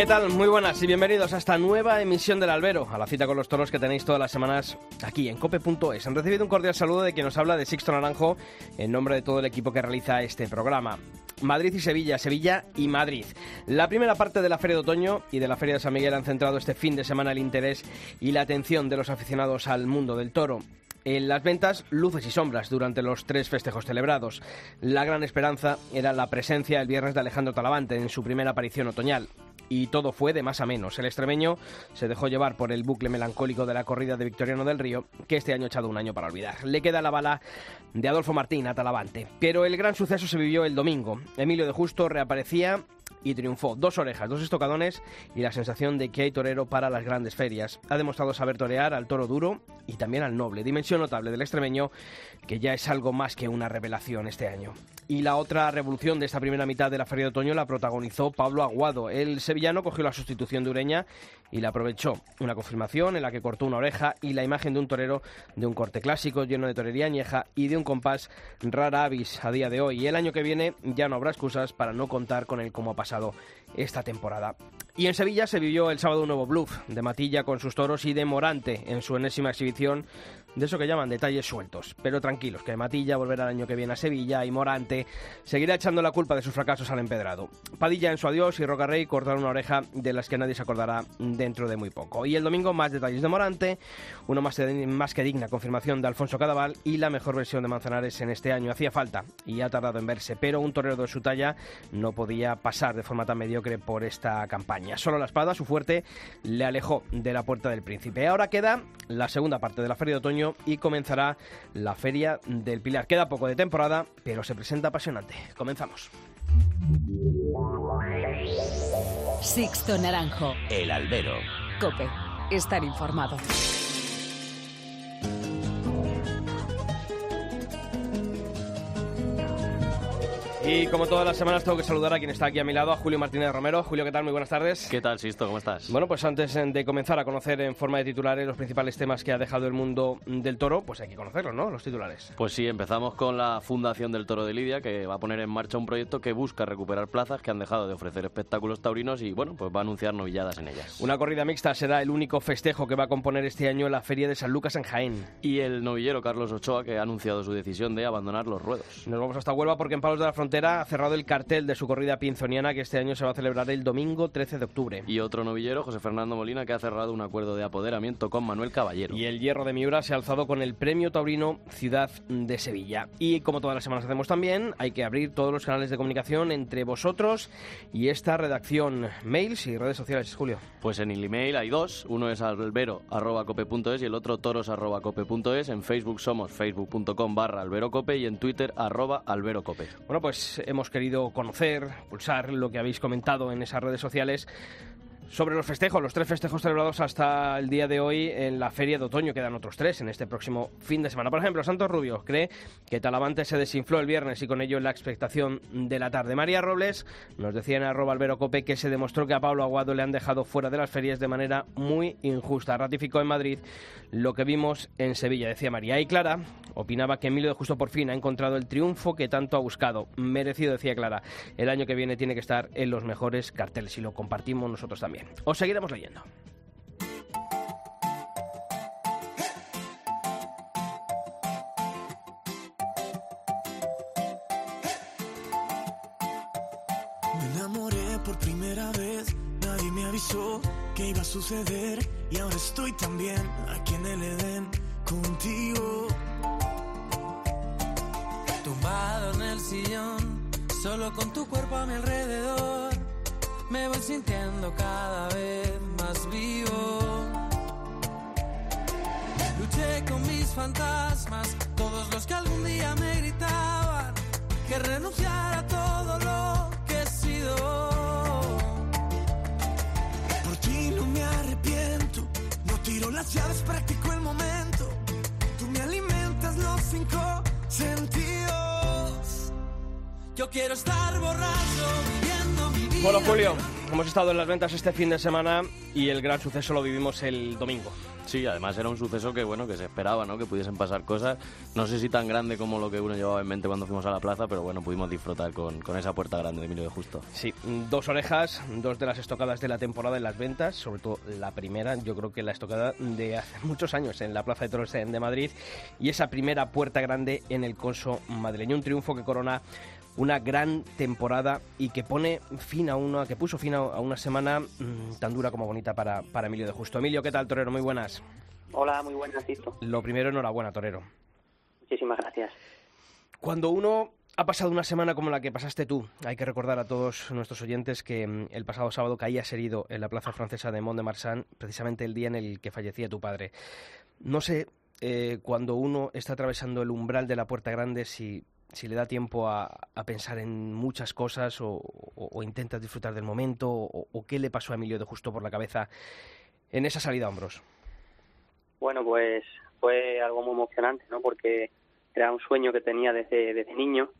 ¿Qué tal? Muy buenas y bienvenidos a esta nueva emisión del Albero, a la cita con los toros que tenéis todas las semanas aquí en cope.es. Han recibido un cordial saludo de quien nos habla de Sixto Naranjo en nombre de todo el equipo que realiza este programa. Madrid y Sevilla, Sevilla y Madrid. La primera parte de la Feria de Otoño y de la Feria de San Miguel han centrado este fin de semana el interés y la atención de los aficionados al mundo del toro. En las ventas, luces y sombras durante los tres festejos celebrados. La gran esperanza era la presencia el viernes de Alejandro Talavante en su primera aparición otoñal y todo fue de más a menos. El extremeño se dejó llevar por el bucle melancólico de la corrida de Victoriano del Río, que este año ha echado un año para olvidar. Le queda la bala de Adolfo Martín a Talavante. Pero el gran suceso se vivió el domingo. Emilio de Justo reaparecía y triunfó. Dos orejas, dos estocadones y la sensación de que hay torero para las grandes ferias. Ha demostrado saber torear al toro duro y también al noble. Dimensión notable del extremeño que ya es algo más que una revelación este año. Y la otra revolución de esta primera mitad de la Feria de Otoño la protagonizó Pablo Aguado. El sevillano cogió la sustitución de Ureña y la aprovechó. Una confirmación en la que cortó una oreja y la imagen de un torero de un corte clásico lleno de torería añeja y de un compás rara avis a día de hoy. Y el año que viene ya no habrá excusas para no contar con él como ha pasado esta temporada. Y en Sevilla se vivió el sábado un nuevo bluff de Matilla con sus toros y de Morante en su enésima exhibición de eso que llaman detalles sueltos. Pero tranquilos, que Matilla volverá el año que viene a Sevilla y Morante seguirá echando la culpa de sus fracasos al empedrado. Padilla en su adiós y Rocarrey cortaron una oreja de las que nadie se acordará dentro de muy poco. Y el domingo más detalles de Morante, uno más, más que digna confirmación de Alfonso Cadaval y la mejor versión de Manzanares en este año. Hacía falta y ha tardado en verse, pero un torero de su talla no podía pasar de forma tan mediocre por esta campaña. Solo la espada, su fuerte, le alejó de la puerta del príncipe. Ahora queda la segunda parte de la feria de otoño y comenzará la Feria del Pilar. Queda poco de temporada, pero se presenta apasionante. Comenzamos. Sixto Naranjo. El albero. Cope. Estar informado. Y como todas las semanas tengo que saludar a quien está aquí a mi lado, a Julio Martínez Romero. Julio, ¿qué tal? Muy buenas tardes. ¿Qué tal, Sisto? ¿Cómo estás? Bueno, pues antes de comenzar a conocer en forma de titulares los principales temas que ha dejado el mundo del toro, pues hay que conocerlos, ¿no? Los titulares. Pues sí, empezamos con la Fundación del Toro de Lidia, que va a poner en marcha un proyecto que busca recuperar plazas que han dejado de ofrecer espectáculos taurinos y, bueno, pues va a anunciar novilladas en ellas. Una corrida mixta será el único festejo que va a componer este año la Feria de San Lucas en Jaén. Y el novillero Carlos Ochoa, que ha anunciado su decisión de abandonar los ruedos. Nos vamos hasta Huelva porque en Palos de la Frontera ha cerrado el cartel de su corrida pinzoniana que este año se va a celebrar el domingo 13 de octubre. Y otro novillero, José Fernando Molina, que ha cerrado un acuerdo de apoderamiento con Manuel Caballero. Y el hierro de Miura se ha alzado con el premio taurino Ciudad de Sevilla. Y como todas las semanas hacemos también, hay que abrir todos los canales de comunicación entre vosotros y esta redacción. Mails y redes sociales, Julio. Pues en el email hay dos. Uno es albero.cope.es y el otro toros.cope.es. En Facebook somos facebook.com barra alberocope y en Twitter arroba alberocope. Bueno, pues hemos querido conocer, pulsar lo que habéis comentado en esas redes sociales sobre los festejos, los tres festejos celebrados hasta el día de hoy en la Feria de Otoño. Quedan otros tres en este próximo fin de semana. Por ejemplo, Santos Rubio cree que Talavante se desinfló el viernes y con ello la expectación de la tarde. María Robles nos decía en arroba albero cope que se demostró que a Pablo Aguado le han dejado fuera de las ferias de manera muy injusta. Ratificó en Madrid lo que vimos en Sevilla, decía María. Y Clara opinaba que Emilio de Justo por fin ha encontrado el triunfo que tanto ha buscado. Merecido, decía Clara. El año que viene tiene que estar en los mejores carteles y lo compartimos nosotros también. Os seguiremos leyendo. Me enamoré por primera vez, nadie me avisó que iba a suceder y ahora estoy también aquí en el Edén contigo. Tumbado en el sillón, solo con tu cuerpo a mi alrededor me voy sintiendo cada vez más vivo. Luché con mis fantasmas, todos los que algún día me gritaban que renunciara a todo lo que he sido. Por ti no me arrepiento, no tiro las llaves, practico el momento. Tú me alimentas los cinco sentidos. Yo quiero estar borracho viviendo mi vida. Bueno, Julio, hemos estado en las ventas este fin de semana y el gran suceso lo vivimos el domingo. Sí, además era un suceso que bueno que se esperaba, ¿no? Que pudiesen pasar cosas. No sé si tan grande como lo que uno llevaba en mente cuando fuimos a la plaza, pero bueno, pudimos disfrutar con, con esa puerta grande de Emilio de Justo. Sí, dos orejas, dos de las estocadas de la temporada en las ventas, sobre todo la primera, yo creo que la estocada de hace muchos años en la Plaza de Toros de Madrid y esa primera puerta grande en el Conso madrileño, un triunfo que corona una gran temporada y que pone fin a una, que puso fin a una semana mm, tan dura como bonita para, para Emilio de Justo. Emilio, ¿qué tal, Torero? Muy buenas. Hola, muy buenas, Sisto. Lo primero, enhorabuena, Torero. Muchísimas gracias. Cuando uno ha pasado una semana como la que pasaste tú, hay que recordar a todos nuestros oyentes que mm, el pasado sábado caías herido en la plaza francesa de Mont de Marsan, precisamente el día en el que fallecía tu padre. No sé, eh, cuando uno está atravesando el umbral de la puerta grande, si, si le da tiempo a, a pensar en muchas cosas o, o, o intentas disfrutar del momento o, o qué le pasó a Emilio de Justo por la cabeza en esa salida a hombros. Bueno, pues fue algo muy emocionante, ¿no? Porque era un sueño que tenía desde, desde niño.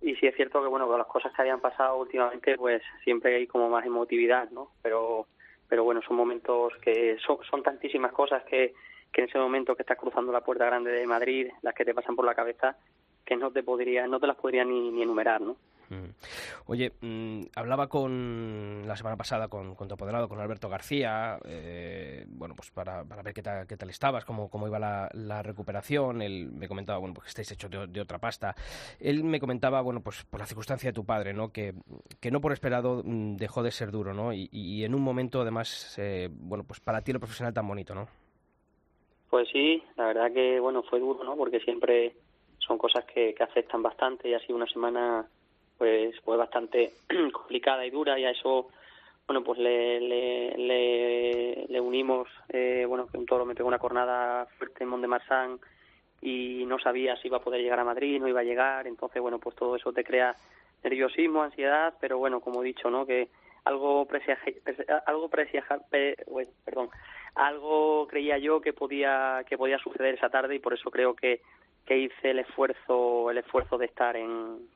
Y sí es cierto que, bueno, con las cosas que habían pasado últimamente, pues siempre hay como más emotividad, ¿no? Pero, pero bueno, son momentos que son, son tantísimas cosas que, que en ese momento que estás cruzando la puerta grande de Madrid, las que te pasan por la cabeza, que no te podría, no te las podría ni, ni enumerar, ¿no? Mm. Oye, mm, hablaba con la semana pasada con, con tu apoderado, con Alberto García, eh, bueno, pues para, para ver qué tal, qué tal estabas, cómo, cómo iba la, la recuperación. Él me comentaba, bueno, pues que estáis hechos de, de, otra pasta. Él me comentaba, bueno, pues por la circunstancia de tu padre, ¿no? Que, que no por esperado mm, dejó de ser duro, ¿no? Y, y en un momento, además, eh, bueno, pues para ti lo profesional tan bonito, ¿no? Pues sí, la verdad que, bueno, fue duro, ¿no? Porque siempre son cosas que, que afectan bastante y ha sido una semana pues fue bastante complicada y dura y a eso bueno pues le, le, le, unimos eh, bueno que un toro me pegó una cornada fuerte en Mont de Marsan y no sabía si iba a poder llegar a Madrid no iba a llegar. Entonces bueno pues todo eso te crea nerviosismo ansiedad pero bueno como he dicho no que algo presiaja, algo presiaja, perdón algo creía yo que podía que podía suceder esa tarde y por eso creo que que hice el esfuerzo el esfuerzo de estar en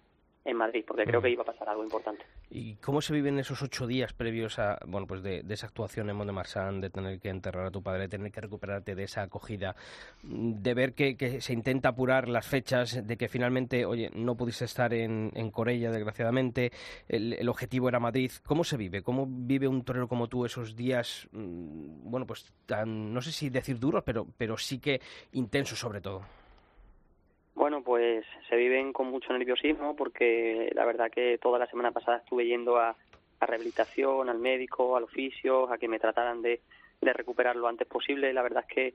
en Madrid, porque creo que iba a pasar algo importante. ¿Y cómo se viven esos ocho días previos a, bueno, pues de, de esa actuación en Mont de tener que enterrar a tu padre, de tener que recuperarte de esa acogida, de ver que, que, se intenta apurar las fechas, de que finalmente, oye, no pudiste estar en, en Corella, desgraciadamente, el, el, objetivo era Madrid. ¿Cómo se vive? ¿Cómo vive un torero como tú esos días, mm, bueno, pues tan, no sé si decir duros, pero, pero sí que intensos sobre todo? Bueno, pues se viven con mucho nerviosismo porque la verdad que toda la semana pasada estuve yendo a, rehabilitación, al médico, al oficio, a que me trataran de, de recuperar lo antes posible. La verdad es que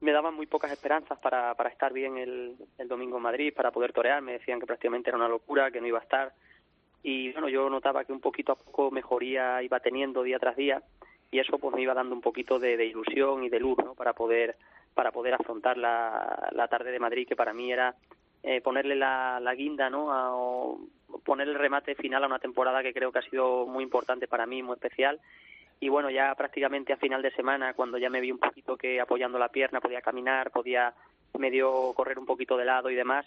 me daban muy pocas esperanzas para, para estar bien el, el domingo en Madrid, para poder torear. Me decían que prácticamente era una locura, que no iba a estar. Y bueno, yo notaba que un poquito a poco mejoría iba teniendo día tras día y eso pues me iba dando un poquito de, de ilusión y de luz, ¿no? Para poder para poder afrontar la, la tarde de Madrid, que para mí era eh, ponerle la, la guinda, ¿no? A, o poner el remate final a una temporada que creo que ha sido muy importante para mí, muy especial. Y bueno, ya prácticamente a final de semana, cuando ya me vi un poquito que apoyando la pierna podía caminar, podía medio correr un poquito de lado y demás,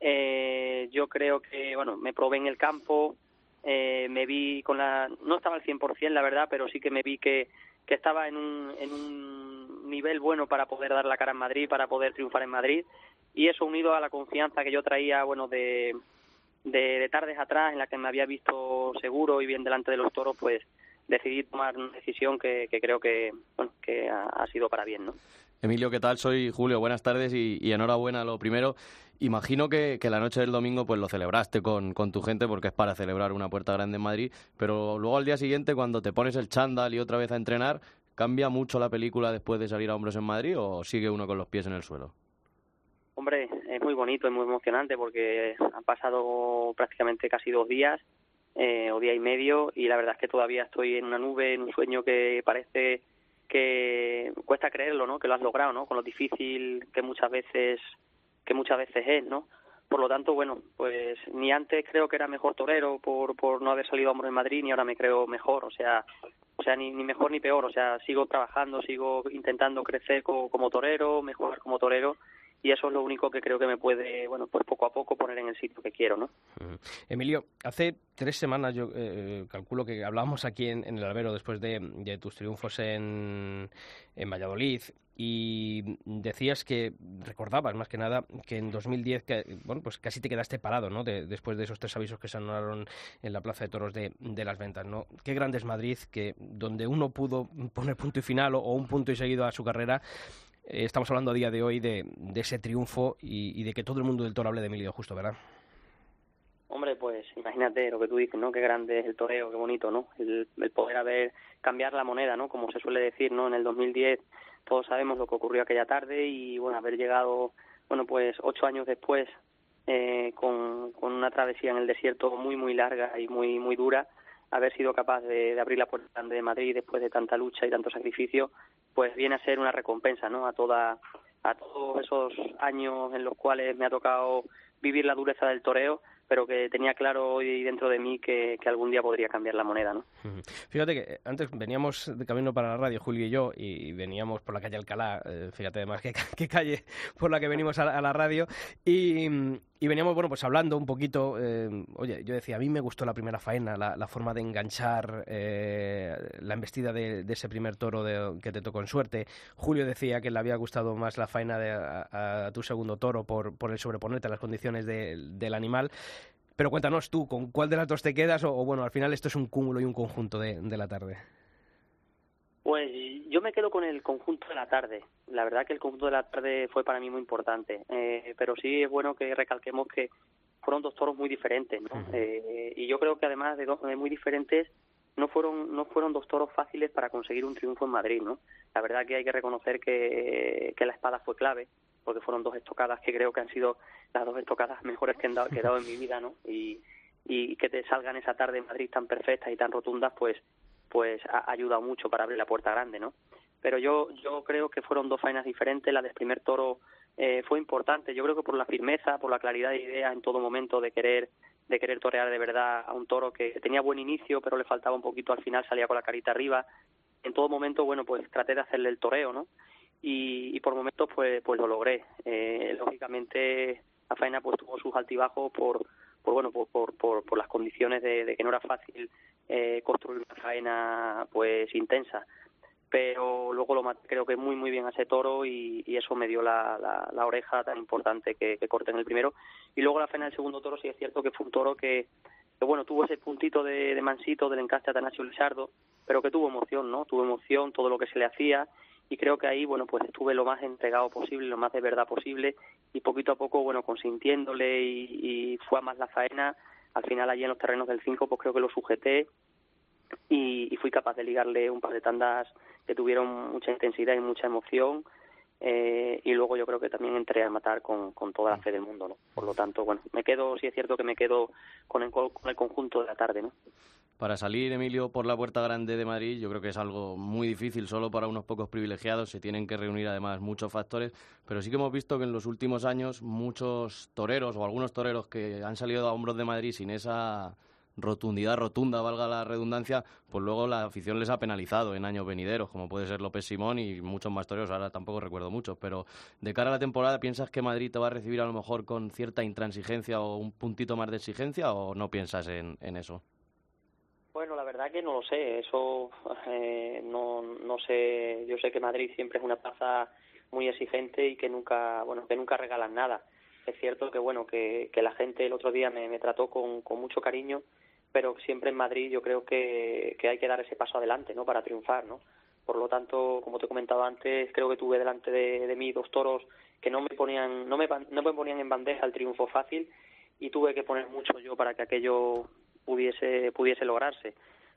eh, yo creo que, bueno, me probé en el campo, eh, me vi con la... No estaba al 100%, la verdad, pero sí que me vi que, que estaba en un, en un nivel bueno para poder dar la cara en Madrid, para poder triunfar en Madrid. Y eso unido a la confianza que yo traía, bueno, de, de, de tardes atrás, en la que me había visto seguro y bien delante de los toros, pues decidí tomar una decisión que, que creo que, bueno, que ha, sido para bien, ¿no? Emilio, ¿qué tal? Soy Julio, buenas tardes y, y enhorabuena lo primero. Imagino que, que, la noche del domingo pues lo celebraste con, con, tu gente porque es para celebrar una puerta grande en Madrid, pero luego al día siguiente cuando te pones el chándal y otra vez a entrenar, ¿cambia mucho la película después de salir a hombros en Madrid o sigue uno con los pies en el suelo? Hombre, es muy bonito, es muy emocionante porque han pasado prácticamente casi dos días eh, o día y medio y la verdad es que todavía estoy en una nube, en un sueño que parece que cuesta creerlo, ¿no? Que lo has logrado, ¿no? Con lo difícil que muchas veces que muchas veces es, ¿no? Por lo tanto, bueno, pues ni antes creo que era mejor torero por, por no haber salido a hombro en Madrid, ni ahora me creo mejor. O sea, o sea, ni, ni mejor ni peor, o sea, sigo trabajando, sigo intentando crecer como, torero, mejorar como torero y eso es lo único que creo que me puede, bueno, pues poco a poco poner en el sitio que quiero, ¿no? Emilio, hace tres semanas yo eh, calculo que hablábamos aquí en, el albero después de, de tus triunfos en, en Valladolid y decías que recordabas más que nada que en 2010 que, bueno pues casi te quedaste parado no después de esos tres avisos que se anularon en la plaza de toros de, de, las ventas no qué grande es Madrid que donde uno pudo poner punto y final o, un punto y seguido a su carrera eh, estamos hablando a día de hoy de, de ese triunfo y, de que todo el mundo del toro hable de Emilio Justo verdad Hombre, pues imagínate lo que tú dices, ¿no? Qué grande es el toreo, qué bonito, ¿no? El, poder haber cambiar la moneda, ¿no? Como se suele decir, ¿no? En el 2010 todos sabemos lo que ocurrió aquella tarde y bueno haber llegado bueno pues ocho años después eh, con, con una travesía en el desierto muy muy larga y muy muy dura haber sido capaz de, abrir la puerta de Madrid después de tanta lucha y tanto sacrificio pues viene a ser una recompensa no a toda a todos esos años en los cuales me ha tocado vivir la dureza del toreo pero que tenía claro hoy dentro de mí que, algún día podría cambiar la moneda, ¿no? Fíjate que antes veníamos de camino para la radio, Julio y yo, y veníamos por la calle Alcalá, eh, fíjate además qué, calle por la que venimos a la, radio, y, veníamos, bueno, pues hablando un poquito, eh, oye, yo decía, a mí me gustó la primera faena, la, forma de enganchar eh, la embestida de, ese primer toro que te tocó en suerte. Julio decía que le había gustado más la faena de, a, tu segundo toro por, por el sobreponerte a las condiciones del animal. Pero cuéntanos tú, ¿con cuál de las dos te quedas? O, bueno, al final esto es un cúmulo y un conjunto de, la tarde. Pues yo me quedo con el conjunto de la tarde. La verdad que el conjunto de la tarde fue para mí muy importante. Eh, pero sí es bueno que recalquemos que fueron dos toros muy diferentes, ¿no? eh, y yo creo que además de dos muy diferentes, no fueron no fueron dos toros fáciles para conseguir un triunfo en Madrid, ¿no? La verdad que hay que reconocer que, que la espada fue clave porque fueron dos estocadas que creo que han sido las dos estocadas mejores que, he dado, en mi vida, ¿no? Y, y que te salgan esa tarde en Madrid tan perfectas y tan rotundas, pues pues ha ayudado mucho para abrir la puerta grande, ¿no? Pero yo yo creo que fueron dos faenas diferentes. La del primer toro eh, fue importante. Yo creo que por la firmeza, por la claridad de idea en todo momento de querer de querer torear de verdad a un toro que tenía buen inicio, pero le faltaba un poquito al final, salía con la carita arriba. En todo momento, bueno, pues traté de hacerle el toreo, ¿no? y, por momentos pues pues lo logré eh, lógicamente la faena pues tuvo sus altibajos por por bueno por por, por, las condiciones de, que no era fácil eh, construir una faena pues intensa. Pero luego lo maté creo que muy muy bien a ese toro y, eso me dio la, la, oreja tan importante que, que corté en el primero. Y luego la faena del segundo toro sí es cierto que fue un toro que, bueno tuvo ese puntito de, de mansito del encaste a Atanasio Lizardo pero que tuvo emoción no tuvo emoción todo lo que se le hacía y creo que ahí bueno pues estuve lo más entregado posible lo más de verdad posible y poquito a poco bueno consintiéndole y, fue a más la faena. Al final allí en los terrenos del 5 pues creo que lo sujeté y, fui capaz de ligarle un par de tandas que tuvieron mucha intensidad y mucha emoción eh, y luego yo creo que también entré a matar con, con toda la fe del mundo no por lo tanto bueno me quedo sí es cierto que me quedo con el, con el conjunto de la tarde no para salir, Emilio, por la puerta grande de Madrid, yo creo que es algo muy difícil, solo para unos pocos privilegiados. Se tienen que reunir además muchos factores, pero sí que hemos visto que en los últimos años muchos toreros o algunos toreros que han salido a hombros de Madrid sin esa rotundidad rotunda, valga la redundancia, pues luego la afición les ha penalizado en años venideros, como puede ser López Simón y muchos más toreros, ahora tampoco recuerdo muchos, pero de cara a la temporada, ¿piensas que Madrid te va a recibir a lo mejor con cierta intransigencia o un puntito más de exigencia o no piensas en eso? Bueno, la verdad que no lo sé, eso eh, no, no sé, yo sé que Madrid siempre es una plaza muy exigente y que nunca, bueno, que nunca regalan nada. Es cierto que, bueno, que, que la gente el otro día me, trató con, con mucho cariño, pero siempre en Madrid yo creo que, que hay que dar ese paso adelante, ¿no? Para triunfar, ¿no? Por lo tanto, como te he comentado antes, creo que tuve delante de, de mí dos toros que no me ponían, no me, no me ponían en bandeja el triunfo fácil y tuve que poner mucho yo para que aquello pudiese pudiese lograrse.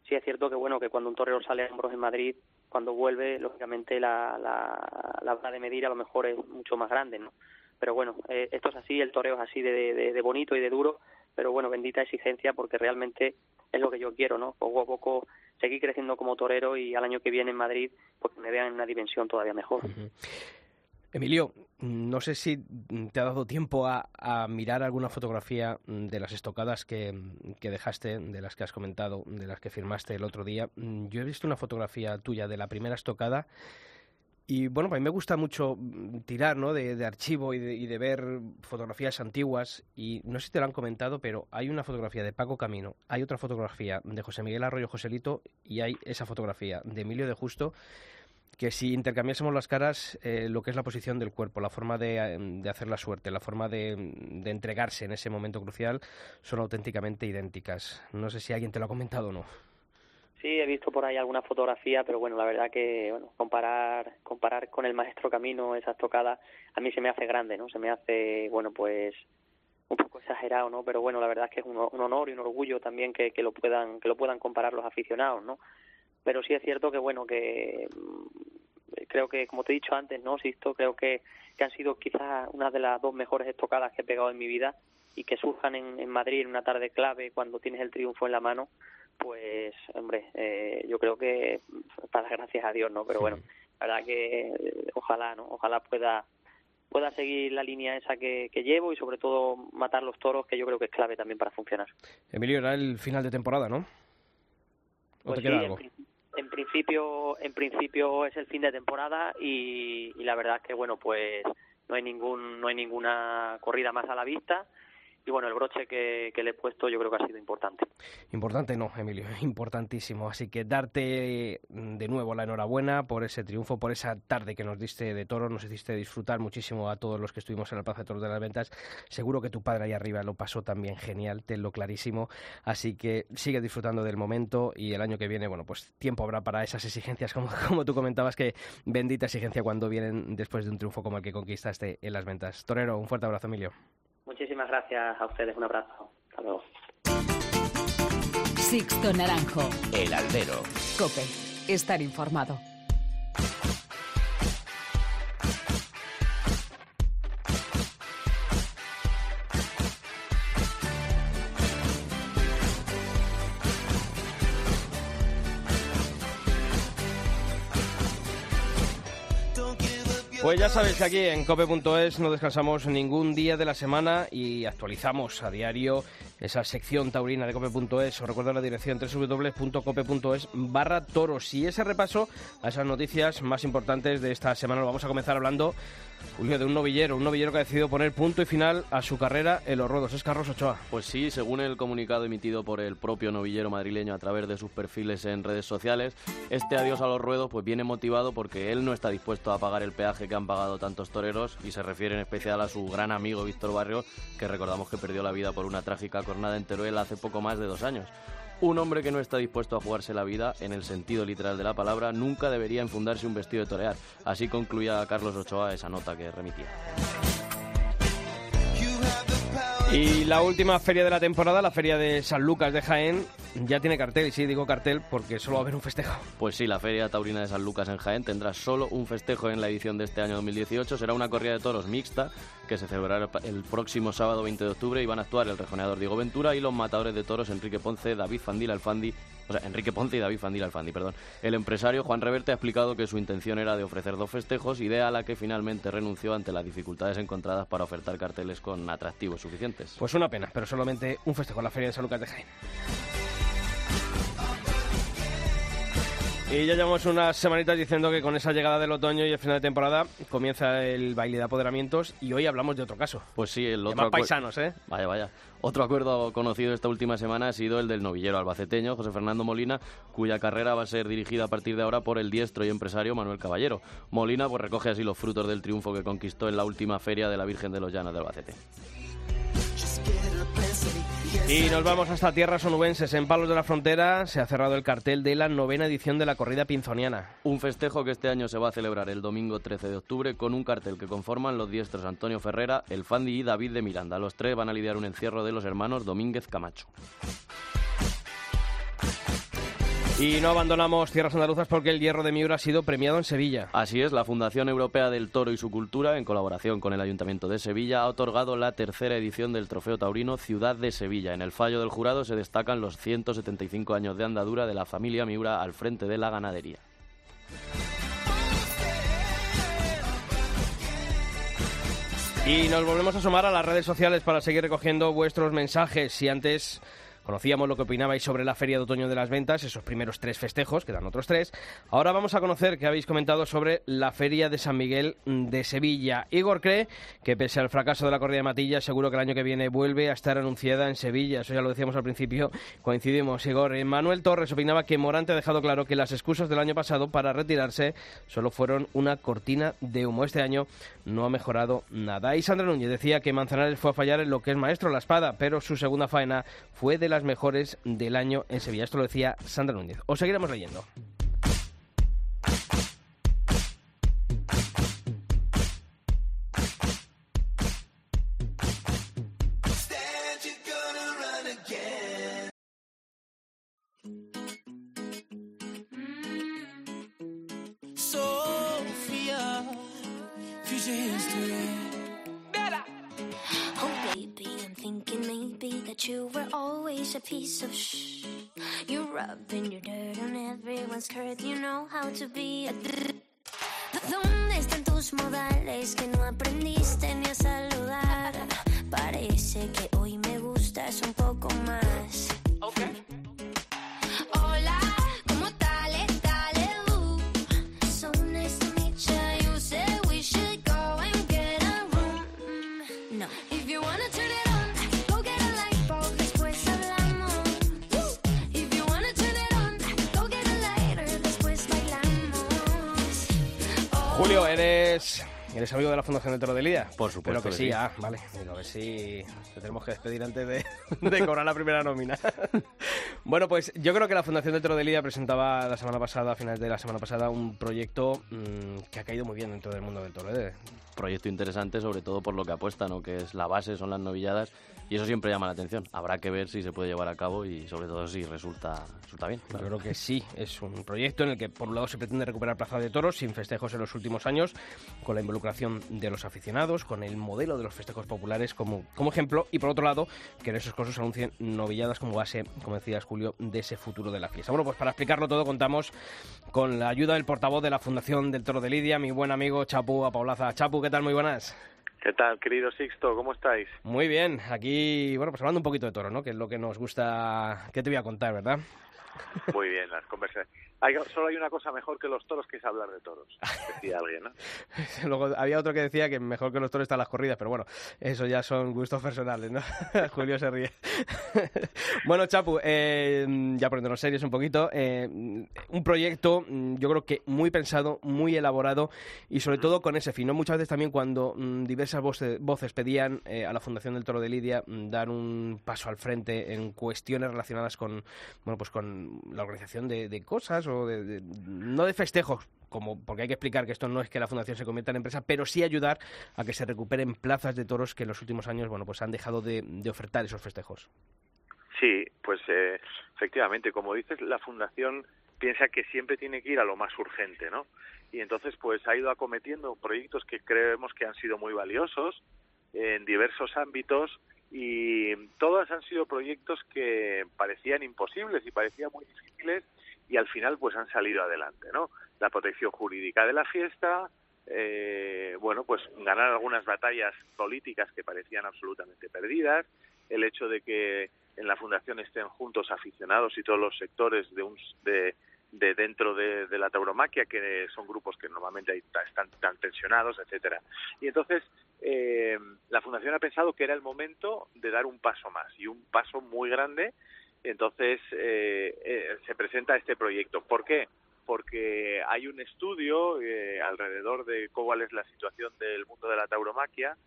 Sí es cierto que bueno que cuando un torero sale a hombros en Madrid, cuando vuelve, lógicamente la la, la de medir a lo mejor es mucho más grande, ¿no? Pero bueno, eh, esto es así, el toreo es así de, de, bonito y de duro, pero bueno, bendita exigencia porque realmente es lo que yo quiero, ¿no? Poco a poco seguir creciendo como torero y al año que viene en Madrid, pues me vean en una dimensión todavía mejor. Emilio, no sé si te ha dado tiempo a, mirar alguna fotografía de las estocadas que, dejaste, de las que has comentado, de las que firmaste el otro día. Yo he visto una fotografía tuya de la primera estocada y bueno, a mí me gusta mucho tirar ¿no? de, archivo y de, y de, ver fotografías antiguas. Y no sé si te lo han comentado, pero hay una fotografía de Paco Camino, hay otra fotografía de José Miguel Arroyo Joselito y hay esa fotografía de Emilio de Justo que si intercambiásemos las caras, eh, lo que es la posición del cuerpo, la forma de, eh, hacer la suerte, la forma de, entregarse en ese momento crucial, son auténticamente idénticas. No sé si alguien te lo ha comentado o no. Sí, he visto por ahí alguna fotografía, pero bueno, la verdad que bueno, comparar comparar con el maestro Camino esas tocadas a mí se me hace grande, ¿no? Se me hace, bueno, pues un poco exagerado, ¿no? Pero bueno, la verdad es que es un, honor y un orgullo también que, que lo puedan que lo puedan comparar los aficionados, ¿no? Pero sí es cierto que bueno que mm, creo que como te he dicho antes no Sisto creo que, que han sido quizás una de las dos mejores estocadas que he pegado en mi vida y que surjan en, en Madrid en una tarde clave cuando tienes el triunfo en la mano pues hombre eh, yo creo que para gracias a Dios no pero bueno la verdad que eh, ojalá no ojalá pueda pueda seguir la línea esa que, que, llevo y sobre todo matar los toros que yo creo que es clave también para funcionar. Emilio era el final de temporada no pues sí, en principio en principio es el fin de temporada y, y, la verdad es que bueno pues no hay ningún no hay ninguna corrida más a la vista y bueno, el broche que, le he puesto yo creo que ha sido importante. Importante no, Emilio, importantísimo. Así que darte mm, de nuevo la enhorabuena por ese triunfo, por esa tarde que nos diste de toro, nos hiciste disfrutar muchísimo a todos los que estuvimos en la Plaza de Toros de las Ventas. Seguro que tu padre ahí arriba lo pasó también genial, te lo clarísimo. Así que sigue disfrutando del momento y el año que viene, bueno, pues tiempo habrá para esas exigencias, como, como tú comentabas, que bendita exigencia cuando vienen después de un triunfo como el que conquistaste en las ventas. Torero, un fuerte abrazo, Emilio. Muchísimas gracias a ustedes. Un abrazo. Hasta luego. Sixto Naranjo. El Albero. Cope. Estar informado. Pues ya sabéis que aquí en cope.es no descansamos ningún día de la semana y actualizamos a diario esa sección taurina de cope.es. Os recuerdo la dirección www.cope.es barra toros. Y ese repaso a esas noticias más importantes de esta semana vamos a comenzar hablando Julio, de un novillero, un novillero que ha decidido poner punto y final a su carrera en los ruedos. Es Carlos Ochoa. Pues sí, según el comunicado emitido por el propio novillero madrileño a través de sus perfiles en redes sociales, este adiós a los ruedos pues viene motivado porque él no está dispuesto a pagar el peaje que han pagado tantos toreros y se refiere en especial a su gran amigo Víctor Barrio, que recordamos que perdió la vida por una trágica cornada en Teruel hace poco más de dos años. Un hombre que no está dispuesto a jugarse la vida, en el sentido literal de la palabra, nunca debería enfundarse un vestido de torear. Así concluía Carlos Ochoa esa nota que remitía. Y la última feria de la temporada, la feria de San Lucas de Jaén, ya tiene cartel, y sí, digo cartel porque solo va a haber un festejo. Pues sí, la Feria Taurina de San Lucas en Jaén tendrá solo un festejo en la edición de este año 2018. Será una corrida de toros mixta que se celebrará el próximo sábado 20 de octubre y van a actuar el rejoneador Diego Ventura y los matadores de toros Enrique Ponce, David Fandil Alfandi o sea, Enrique Ponce y David Fandil Alfandi, perdón. El empresario Juan Reverte ha explicado que su intención era de ofrecer dos festejos, idea a la que finalmente renunció ante las dificultades encontradas para ofertar carteles con atractivos suficientes. Pues una pena, pero solamente un festejo en la Feria de San Lucas de Jaén. Y ya llevamos unas semanitas diciendo que con esa llegada del otoño y el final de temporada comienza el baile de apoderamientos y hoy hablamos de otro caso. Pues sí, el otro... Más paisanos, ¿eh? Vaya, vaya. Otro acuerdo conocido esta última semana ha sido el del novillero albaceteño, José Fernando Molina, cuya carrera va a ser dirigida a partir de ahora por el diestro y empresario Manuel Caballero. Molina pues recoge así los frutos del triunfo que conquistó en la última feria de la Virgen de los Llanos de Albacete. Y nos vamos hasta tierras onubenses. En Palos de la Frontera se ha cerrado el cartel de la novena edición de la corrida pinzoniana. Un festejo que este año se va a celebrar el domingo 13 de octubre con un cartel que conforman los diestros Antonio Ferrera, el Fandi y David de Miranda. Los tres van a lidiar un encierro de los hermanos Domínguez Camacho. Y no abandonamos tierras andaluzas porque el hierro de Miura ha sido premiado en Sevilla. Así es, la Fundación Europea del Toro y su Cultura, en colaboración con el Ayuntamiento de Sevilla, ha otorgado la tercera edición del Trofeo Taurino Ciudad de Sevilla. En el fallo del jurado se destacan los 175 años de andadura de la familia Miura al frente de la ganadería. Y nos volvemos a sumar a las redes sociales para seguir recogiendo vuestros mensajes. Si antes Conocíamos lo que opinabais sobre la Feria de Otoño de las Ventas, esos primeros tres festejos, quedan otros tres. Ahora vamos a conocer qué habéis comentado sobre la Feria de San Miguel de Sevilla. Igor cree que pese al fracaso de la corrida de Matilla, seguro que el año que viene vuelve a estar anunciada en Sevilla. Eso ya lo decíamos al principio, coincidimos, Igor. Eh, Manuel Torres opinaba que Morante ha dejado claro que las excusas del año pasado para retirarse solo fueron una cortina de humo. Este año no ha mejorado nada. Y Sandra Núñez decía que Manzanares fue a fallar en lo que es maestro la espada, pero su segunda faena fue de la mejores del año en Sevilla. Esto lo decía Sandra Núñez. Os seguiremos leyendo. De de? Por supuesto. Pero que, sí, ah, vale. a ver si te tenemos que despedir antes de, cobrar la primera nómina. Bueno, pues yo creo que la Fundación de Toro de Lidia presentaba la semana pasada, a finales de la semana pasada, un proyecto mm, que ha caído muy bien dentro del mundo del toro. ¿eh? Proyecto interesante, sobre todo por lo que apuestan, ¿no? que es la base, son las novilladas y eso siempre llama la atención. Habrá que ver si se puede llevar a cabo y sobre todo si resulta, resulta bien. Yo creo que sí, es un proyecto en el que por un lado se pretende recuperar Plaza de Toros sin festejos en los últimos años, con la involucración de los aficionados, con el modelo de los festejos populares como, como ejemplo y por otro lado que en esos casos anuncien novilladas como base, como decías Julio, de ese futuro de la fiesta. Bueno, pues para explicarlo todo contamos con la ayuda del portavoz de la Fundación del Toro de Lidia, mi buen amigo Chapu Apaulaza. Chapu, ¿qué tal? Muy buenas. ¿Qué tal, querido Sixto? ¿Cómo estáis? Muy bien. Aquí, bueno, pues hablando un poquito de toro, ¿no? Que es lo que nos gusta. ¿Qué te voy a contar, verdad? Muy bien, las conversaciones solo hay una cosa mejor que los toros que es hablar de toros, decía alguien, ¿no? Luego había otro que decía que mejor que los toros están las corridas, pero bueno, eso ya son gustos personales, ¿no? Julio se ríe. bueno, Chapu, eh, ya poniéndonos serios un poquito, eh, un proyecto mm, yo creo que muy pensado, muy elaborado y sobre todo con ese fin. Muchas veces también cuando mm, diversas voces, voces pedían eh, a la Fundación del Toro de Lidia mm, dar un paso al frente en cuestiones relacionadas con, bueno, pues con la organización de cosas de, no de festejos, como porque hay que explicar que esto no es que la fundación se convierta en empresa, pero sí ayudar a que se recuperen plazas de toros que en los últimos años, bueno, pues han dejado de, ofertar esos festejos. Sí, pues eh, efectivamente, como dices, la fundación piensa que siempre tiene que ir a lo más urgente, ¿no? Y entonces, pues ha ido acometiendo proyectos que creemos que han sido muy valiosos en diversos ámbitos y todos han sido proyectos que parecían imposibles y parecían muy difíciles y al final pues han salido adelante, ¿no? La protección jurídica de la fiesta, eh, bueno, pues ganar algunas batallas políticas que parecían absolutamente perdidas, el hecho de que en la fundación estén juntos aficionados y todos los sectores de, un, de, de dentro de, la tauromaquia, que son grupos que normalmente están tan tensionados, etcétera. Y entonces eh, la fundación ha pensado que era el momento de dar un paso más y un paso muy grande entonces eh, eh, se presenta este proyecto. ¿Por qué? Porque hay un estudio eh, alrededor de cuál es la situación del mundo de la tauromaquia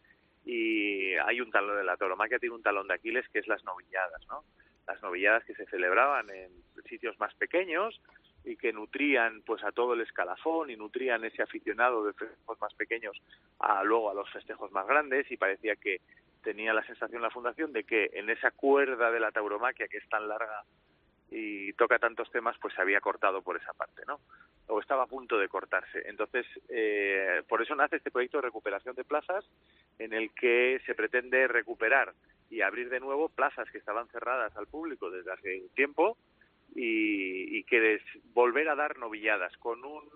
y hay un talón de la tauromaquia tiene un talón de Aquiles que es las novilladas, ¿no? Las novilladas que se celebraban en sitios más pequeños y que nutrían pues a todo el escalafón y nutrían ese aficionado de festejos más pequeños a luego a los festejos más grandes. Y parecía que tenía la sensación la fundación de que en esa cuerda de la tauromaquia que es tan larga y toca tantos temas pues se había cortado por esa parte no o estaba a punto de cortarse. Entonces eh, por eso nace este proyecto de recuperación de plazas en el que se pretende recuperar y abrir de nuevo plazas que estaban cerradas al público desde hace tiempo y, y que volver a dar novilladas con un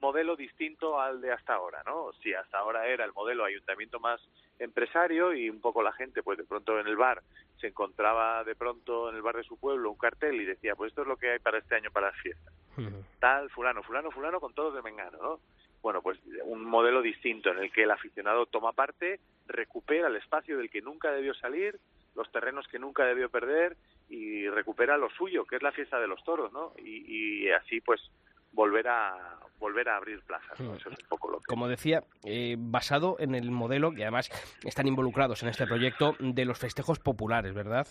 modelo distinto al de hasta ahora, ¿no? Si hasta ahora era el modelo ayuntamiento más empresario y un poco la gente, pues de pronto en el bar se encontraba de pronto en el bar de su pueblo un cartel y decía, pues esto es lo que hay para este año para las fiestas. Tal, fulano, fulano, fulano, con todos de Mengano, ¿no? Bueno, pues un modelo distinto en el que el aficionado toma parte, recupera el espacio del que nunca debió salir, los terrenos que nunca debió perder y recupera lo suyo, que es la fiesta de los toros, ¿no? Y, y así, pues, volver a volver a abrir plazas. ¿no? Eso es un poco lo que... Como decía, eh, basado en el modelo que además están involucrados en este proyecto de los festejos populares, ¿verdad?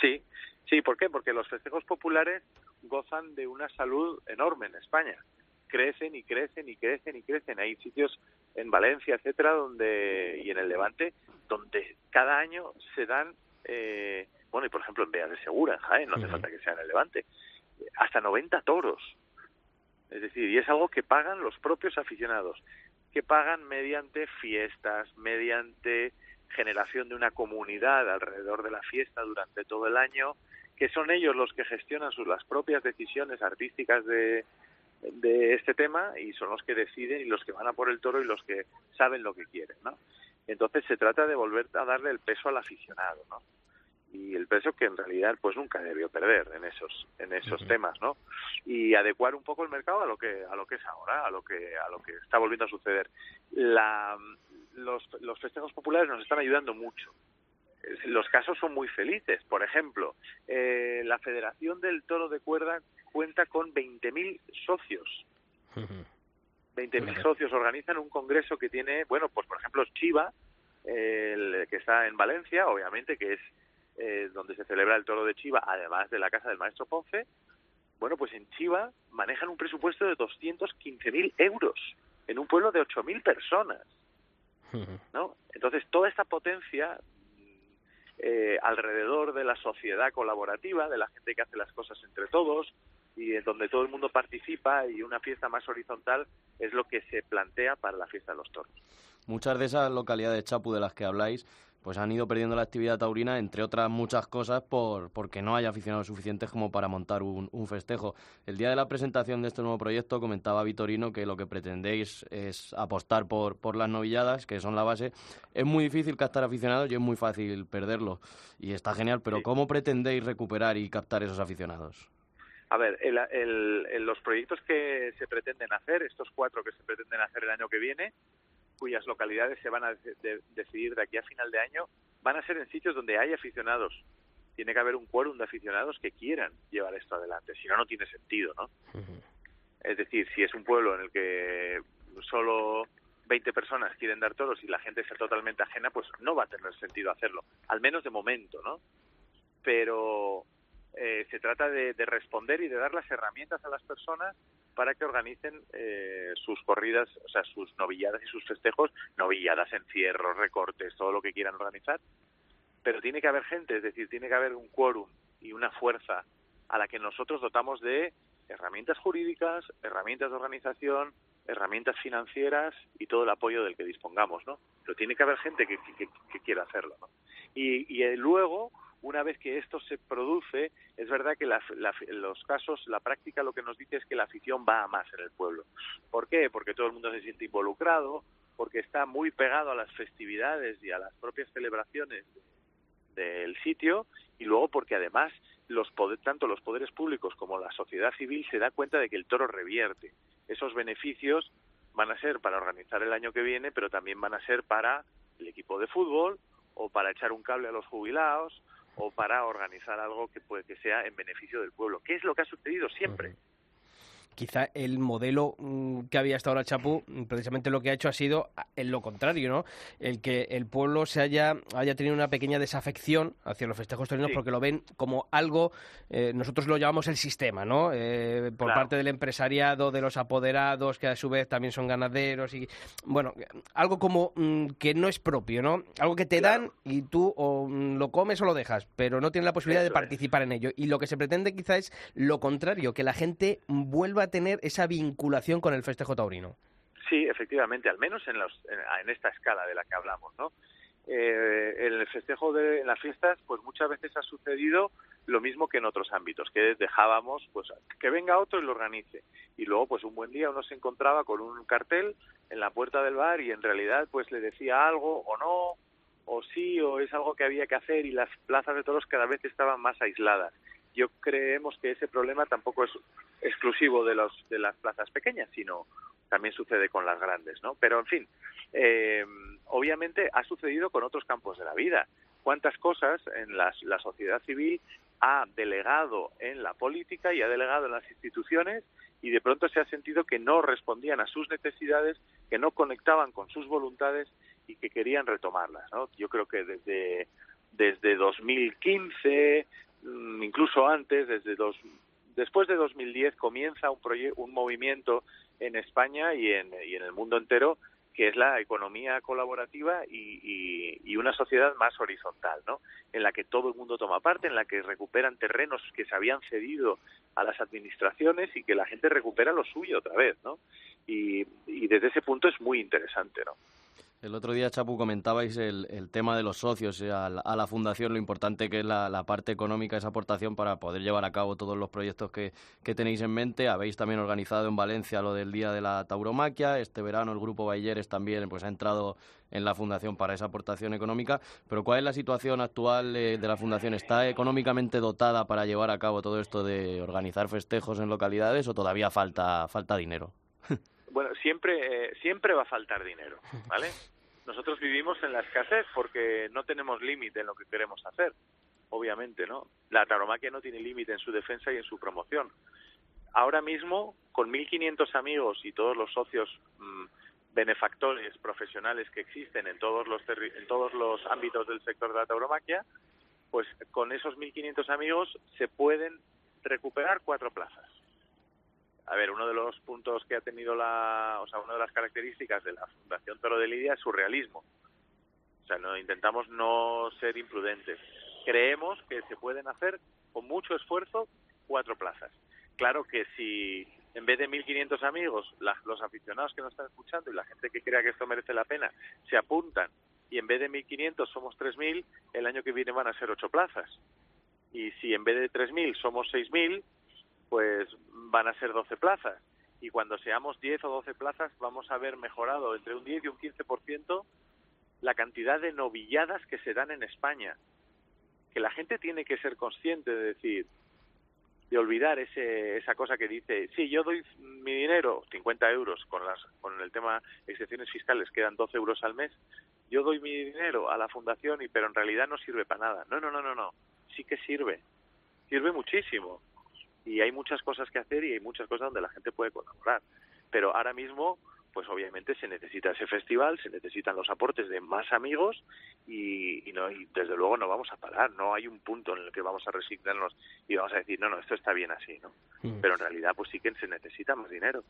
Sí, sí, ¿por qué? Porque los festejos populares gozan de una salud enorme en España. Crecen y crecen y crecen y crecen. Hay sitios en Valencia, etcétera, donde y en el Levante, donde cada año se dan, eh, bueno, y por ejemplo en Beas de Segura, en Jaén, no hace falta que sea en el Levante, hasta 90 toros es decir, y es algo que pagan los propios aficionados, que pagan mediante fiestas, mediante generación de una comunidad alrededor de la fiesta durante todo el año, que son ellos los que gestionan sus las propias decisiones artísticas de, de este tema y son los que deciden y los que van a por el toro y los que saben lo que quieren, ¿no? Entonces se trata de volver a darle el peso al aficionado, ¿no? y el peso que en realidad pues nunca debió perder en esos en esos temas no y adecuar un poco el mercado a lo que a lo que es ahora a lo que a lo que está volviendo a suceder. La los, los festejos populares nos están ayudando mucho. Los casos son muy felices. Por ejemplo eh, la Federación del Toro de Cuerda cuenta con 20.000 socios 20.000 socios organizan un congreso que tiene bueno pues por ejemplo Chiva el que está en Valencia obviamente que es eh, donde se celebra el toro de Chiva, además de la casa del maestro Ponce, bueno, pues en Chiva manejan un presupuesto de 215.000 euros en un pueblo de 8.000 personas. ¿no? Entonces, toda esta potencia eh, alrededor de la sociedad colaborativa, de la gente que hace las cosas entre todos y en donde todo el mundo participa y una fiesta más horizontal es lo que se plantea para la fiesta de los toros. Muchas de esas localidades, Chapu, de las que habláis, pues han ido perdiendo la actividad taurina, entre otras muchas cosas, por porque no hay aficionados suficientes como para montar un, festejo. El día de la presentación de este nuevo proyecto comentaba Vitorino que lo que pretendéis es apostar por, por las novilladas, que son la base. Es muy difícil captar aficionados y es muy fácil perderlos. Y está genial, pero ¿cómo pretendéis recuperar y captar esos aficionados? A ver, el, los proyectos que se pretenden hacer, estos cuatro que se pretenden hacer el año que viene, cuyas localidades se van a decidir de aquí a final de año, van a ser en sitios donde hay aficionados. Tiene que haber un quórum de aficionados que quieran llevar esto adelante, si no, no tiene sentido, ¿no? Es decir, si es un pueblo en el que solo 20 personas quieren dar toros y la gente está totalmente ajena, pues no va a tener sentido hacerlo, al menos de momento, ¿no? Pero eh, se trata de, responder y de dar las herramientas a las personas para que organicen eh, sus corridas, o sea, sus novilladas y sus festejos, novilladas, encierros, recortes, todo lo que quieran organizar. Pero tiene que haber gente, es decir, tiene que haber un quórum y una fuerza a la que nosotros dotamos de herramientas jurídicas, herramientas de organización, herramientas financieras y todo el apoyo del que dispongamos, ¿no? Pero tiene que haber gente que, que, quiera hacerlo, ¿no? Y, y eh, luego una vez que esto se produce, es verdad que en los casos, la práctica lo que nos dice es que la afición va a más en el pueblo. ¿Por qué? Porque todo el mundo se siente involucrado, porque está muy pegado a las festividades y a las propias celebraciones del sitio y luego porque además los tanto los poderes públicos como la sociedad civil se da cuenta de que el toro revierte. Esos beneficios van a ser para organizar el año que viene, pero también van a ser para el equipo de fútbol o para echar un cable a los jubilados o para organizar algo que puede que sea en beneficio del pueblo, ¿Qué es lo que ha sucedido siempre quizá el modelo mm, que había hasta ahora Chapu, mm, precisamente lo que ha hecho ha sido en lo contrario, ¿no? El que el pueblo se haya, haya tenido una pequeña desafección hacia los festejos torinos porque lo ven como algo, eh, nosotros lo llamamos el sistema, ¿no? Eh, por parte del empresariado, de los apoderados, que a su vez también son ganaderos y, bueno, algo como mm, que no es propio, ¿no? Algo que te dan y tú o lo comes o lo dejas, pero no tienes la posibilidad de participar en ello. Y lo que se pretende quizá es lo contrario, que la gente vuelva a tener esa vinculación con el festejo taurino. Sí, efectivamente, al menos en, en, esta escala de la que hablamos, ¿no? eh, en el festejo de las fiestas, pues muchas veces ha sucedido lo mismo que en otros ámbitos, que dejábamos pues que venga otro y lo organice. Y luego pues un buen día uno se encontraba con un cartel en la puerta del bar y en realidad pues le decía algo o no, o sí, o es algo que había que hacer y las plazas de toros cada vez estaban más aisladas. Yo creemos que ese problema tampoco es exclusivo de los de las plazas pequeñas, sino también sucede con las grandes, ¿no? Pero en fin, eh, obviamente ha sucedido con otros campos de la vida. ¿Cuántas cosas en la sociedad civil ha delegado en la política y ha delegado en las instituciones y de pronto se ha sentido que no respondían a sus necesidades, que no conectaban con sus voluntades y que querían retomarlas. ¿no? Yo creo que desde, desde 2015, mm, incluso antes, desde dos, después de 2010 comienza un, un movimiento en España y en, y en el mundo entero que es la economía colaborativa y, y, una sociedad más horizontal, ¿no? En la que todo el mundo toma parte, en la que recuperan terrenos que se habían cedido a las administraciones y que la gente recupera lo suyo otra vez, ¿no? Y, y desde ese punto es muy interesante, ¿no? El otro día, Chapu, comentabais el, tema de los socios eh, a la, fundación, lo importante que es la, parte económica, esa aportación para poder llevar a cabo todos los proyectos que, tenéis en mente. Habéis también organizado en Valencia lo del Día de la Tauromaquia. Este verano el Grupo Bayeres también pues, ha entrado en la fundación para esa aportación económica. Pero ¿cuál es la situación actual eh, de la fundación? ¿Está económicamente dotada para llevar a cabo todo esto de organizar festejos en localidades o todavía falta dinero? Bueno, siempre, eh, siempre va a faltar dinero, ¿vale? Nosotros vivimos en la escasez porque no tenemos límite en lo que queremos hacer, obviamente, ¿no? La taromaquia no tiene límite en su defensa y en su promoción. Ahora mismo, con 1.500 amigos y todos los socios mmm, benefactores profesionales que existen en todos los en todos los ámbitos del sector de la tauromaquia, pues con esos 1.500 amigos se pueden recuperar cuatro plazas a ver, uno de los puntos que ha tenido la, o sea, una de las características de la Fundación Toro de Lidia es su realismo. O sea, no intentamos no ser imprudentes. Creemos que se pueden hacer con mucho esfuerzo cuatro plazas. Claro que si en vez de 1.500 amigos, la, los aficionados que nos están escuchando y la gente que crea que esto merece la pena se apuntan y en vez de 1.500 somos 3.000, el año que viene van a ser ocho plazas. Y si en vez de 3.000 somos 6.000, pues van a ser 12 plazas. Y cuando seamos 10 o 12 plazas, vamos a haber mejorado entre un 10 y un 15% la cantidad de novilladas que se dan en España. Que la gente tiene que ser consciente de decir, de olvidar ese, esa cosa que dice, sí, yo doy mi dinero, 50 euros, con, las, con el tema excepciones fiscales quedan 12 euros al mes, yo doy mi dinero a la fundación, y pero en realidad no sirve para nada. No, no, no, no, no, sí que sirve, sirve muchísimo y hay muchas cosas que hacer y hay muchas cosas donde la gente puede colaborar. Pero ahora mismo, pues obviamente se necesita ese festival, se necesitan los aportes de más amigos y, y, no, y desde luego no vamos a parar, no hay un punto en el que vamos a resignarnos y vamos a decir, no, no, esto está bien así, ¿no? Mm. Pero en realidad pues sí que se necesita más dinero.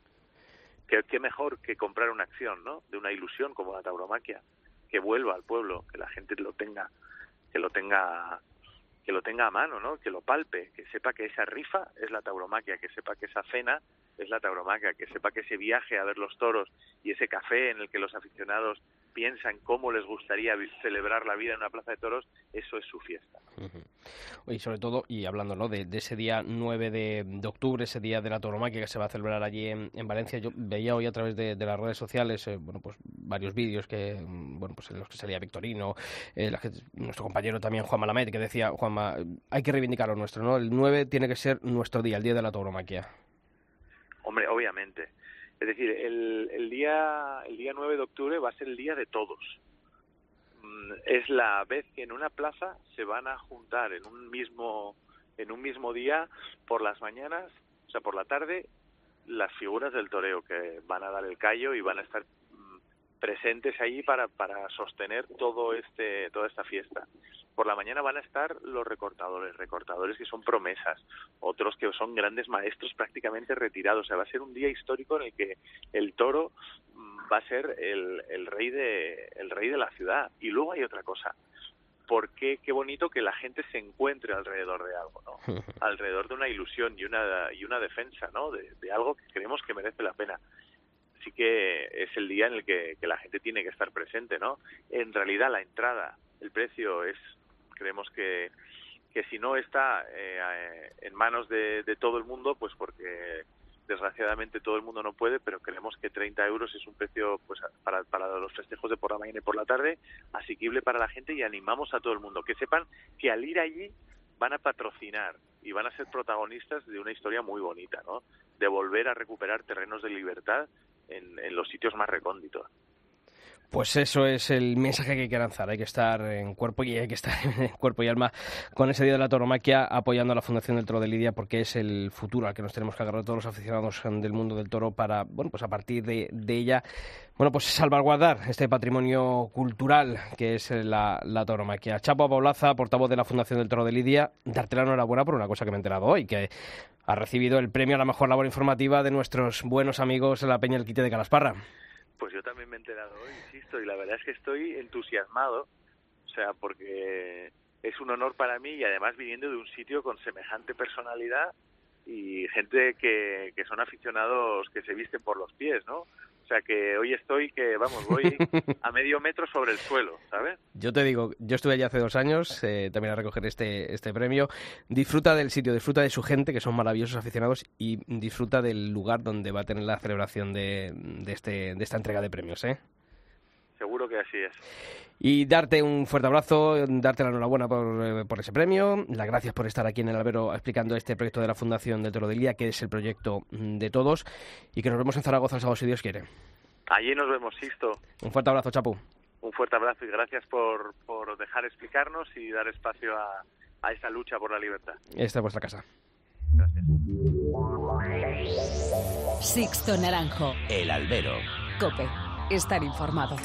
¿Qué, qué mejor que comprar una acción, ¿no? De una ilusión como la tauromaquia, que vuelva al pueblo, que la gente lo tenga, que lo tenga que lo tenga a mano, ¿no? Que lo palpe, que sepa que esa rifa es la tauromaquia, que sepa que esa cena es la tauromaquia, que sepa que ese viaje a ver los toros y ese café en el que los aficionados piensan cómo les gustaría celebrar la vida en una plaza de toros, eso es su fiesta. Y sobre todo, y hablando ¿no? de, ese día 9 de, octubre, ese día de la tauromaquia que se va a celebrar allí en, en Valencia, yo veía hoy a través de, las redes sociales eh, bueno, pues varios vídeos que, bueno, pues en los que salía Victorino, eh, nuestro compañero también Juan Malamed, que decía, Juanma, hay que reivindicar lo nuestro, ¿no? El 9 tiene que ser nuestro día, el día de la tauromaquia. Hombre, obviamente. Es decir, el, el, día, el día 9 de octubre va a ser el día de todos. Mm, es la vez que en una plaza se van a juntar en un mismo, en un mismo día, por las mañanas, o sea, por la tarde, las figuras del toreo que van a dar el callo y van a estar mm, presentes allí para, para sostener todo este, toda esta fiesta. Por la mañana van a estar los recortadores, recortadores que son promesas, otros que son grandes maestros prácticamente retirados. O sea, va a ser un día histórico en el que el toro va a ser el, el rey de el rey de la ciudad. Y luego hay otra cosa. Porque qué bonito que la gente se encuentre alrededor de algo, ¿no? alrededor de una ilusión y una y una defensa, ¿no? De, de algo que creemos que merece la pena. Así que es el día en el que, que la gente tiene que estar presente, ¿no? En realidad la entrada, el precio es, creemos que, que si no está eh, en manos de, de todo el mundo, pues porque desgraciadamente todo el mundo no puede, pero creemos que 30 euros es un precio pues para, para los festejos de por la mañana y por la tarde asequible para la gente y animamos a todo el mundo que sepan que al ir allí van a patrocinar y van a ser protagonistas de una historia muy bonita, ¿no? De volver a recuperar terrenos de libertad en, en los sitios más recónditos. Pues eso es el mensaje que hay que lanzar. Hay que estar en cuerpo y hay que estar en cuerpo y alma con ese día de la toromaquia apoyando a la Fundación del Toro de Lidia porque es el futuro al que nos tenemos que agarrar todos los aficionados del mundo del toro para, bueno, pues a partir de, ella, bueno, pues salvaguardar este patrimonio cultural que es la, la toromaquia. Chapo Paulaza, portavoz de la Fundación del Toro de Lidia, darte la enhorabuena por una cosa que me he enterado hoy, que ha recibido el premio a la mejor labor informativa de nuestros buenos amigos la Peña del Quite de Calasparra. Pues yo también me he enterado hoy, insisto, y la verdad es que estoy entusiasmado, o sea, porque es un honor para mí y además viniendo de un sitio con semejante personalidad y gente que, que son aficionados que se visten por los pies, ¿no? O sea que hoy estoy que, vamos, voy a medio metro sobre el suelo, ¿sabes? Yo te digo, yo estuve allí hace dos años eh, también a recoger este, este premio. Disfruta del sitio, disfruta de su gente, que son maravillosos aficionados, y disfruta del lugar donde va a tener la celebración de, de, este, de esta entrega de premios, ¿eh? Seguro que así es. Y darte un fuerte abrazo, darte la enhorabuena por, eh, por, ese premio, las gracias por estar aquí en el albero explicando este proyecto de la Fundación del Toro del Día, que es el proyecto de todos, y que nos vemos en Zaragoza el sábado si Dios quiere. Allí nos vemos, Sisto. Un fuerte abrazo, Chapu. Un fuerte abrazo y gracias por, por dejar explicarnos y dar espacio a, a esta lucha por la libertad. Esta es vuestra casa. Gracias. Sixto Naranjo. El albero. Cope. Estar informado.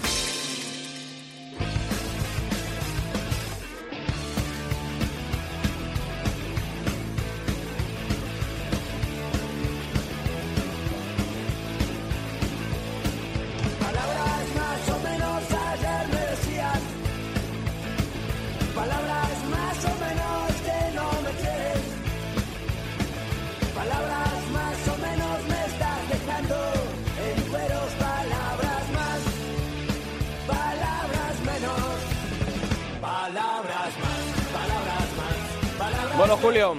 Bueno, Julio,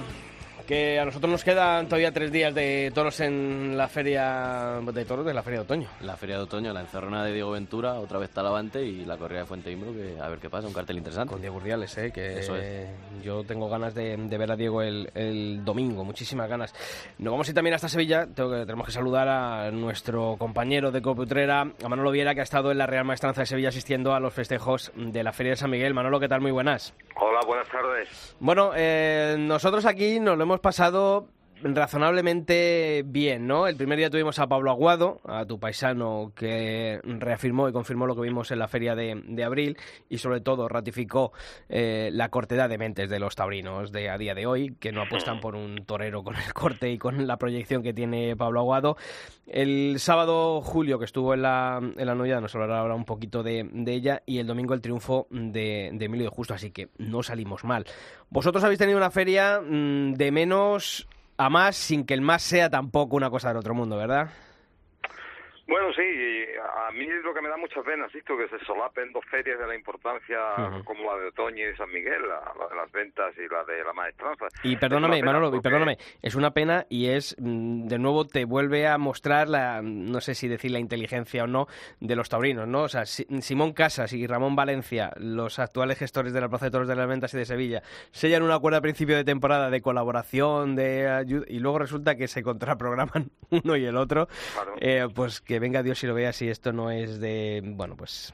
que a nosotros nos quedan todavía tres días de toros en la feria de toros de la feria de otoño. La feria de otoño, la encerrona de Diego Ventura, otra vez Talavante y la corrida de Fuente Imbro, que a ver qué pasa, un cartel interesante. Con Diego Urdiales, ¿eh? que Eso es. yo tengo ganas de, de ver a Diego el, el domingo, muchísimas ganas. Nos vamos a ir también hasta Sevilla, tengo que, tenemos que saludar a nuestro compañero de Coputrera, a Manolo Viera, que ha estado en la Real Maestranza de Sevilla asistiendo a los festejos de la Feria de San Miguel. Manolo, ¿qué tal? Muy buenas. Hola, buenas tardes. Bueno, eh, nosotros aquí nos lo hemos pasado razonablemente bien, ¿no? El primer día tuvimos a Pablo Aguado, a tu paisano, que reafirmó y confirmó lo que vimos en la feria de, abril y sobre todo ratificó eh, la cortedad de mentes de los taurinos de a día de hoy, que no apuestan por un torero con el corte y con la proyección que tiene Pablo Aguado. El sábado Julio, que estuvo en la, en la nos hablará ahora un poquito de, ella y el domingo el triunfo de, de Emilio de Justo, así que no salimos mal. Vosotros habéis tenido una feria mmm, de menos a más sin que el más sea tampoco una cosa del otro mundo, ¿verdad? Bueno, sí, a mí lo que me da mucha pena, esto que se solapen dos ferias de la importancia uh -huh. como la de Otoño y de San Miguel, la, la, de las ventas y la de la maestranza. Y perdóname, Manolo, porque... y perdóname, es una pena y es, mm, de nuevo, te vuelve a mostrar la, no sé si decir la inteligencia o no, de los taurinos, ¿no? O sea, Simón Casas y Ramón Valencia, los actuales gestores de la Plaza de Toros de las Ventas y de Sevilla, sellan un acuerdo a principio de temporada de colaboración, de ayuda, y luego resulta que se contraprograman uno y el otro, claro. eh, pues que venga Dios y lo vea si esto no es de, bueno, pues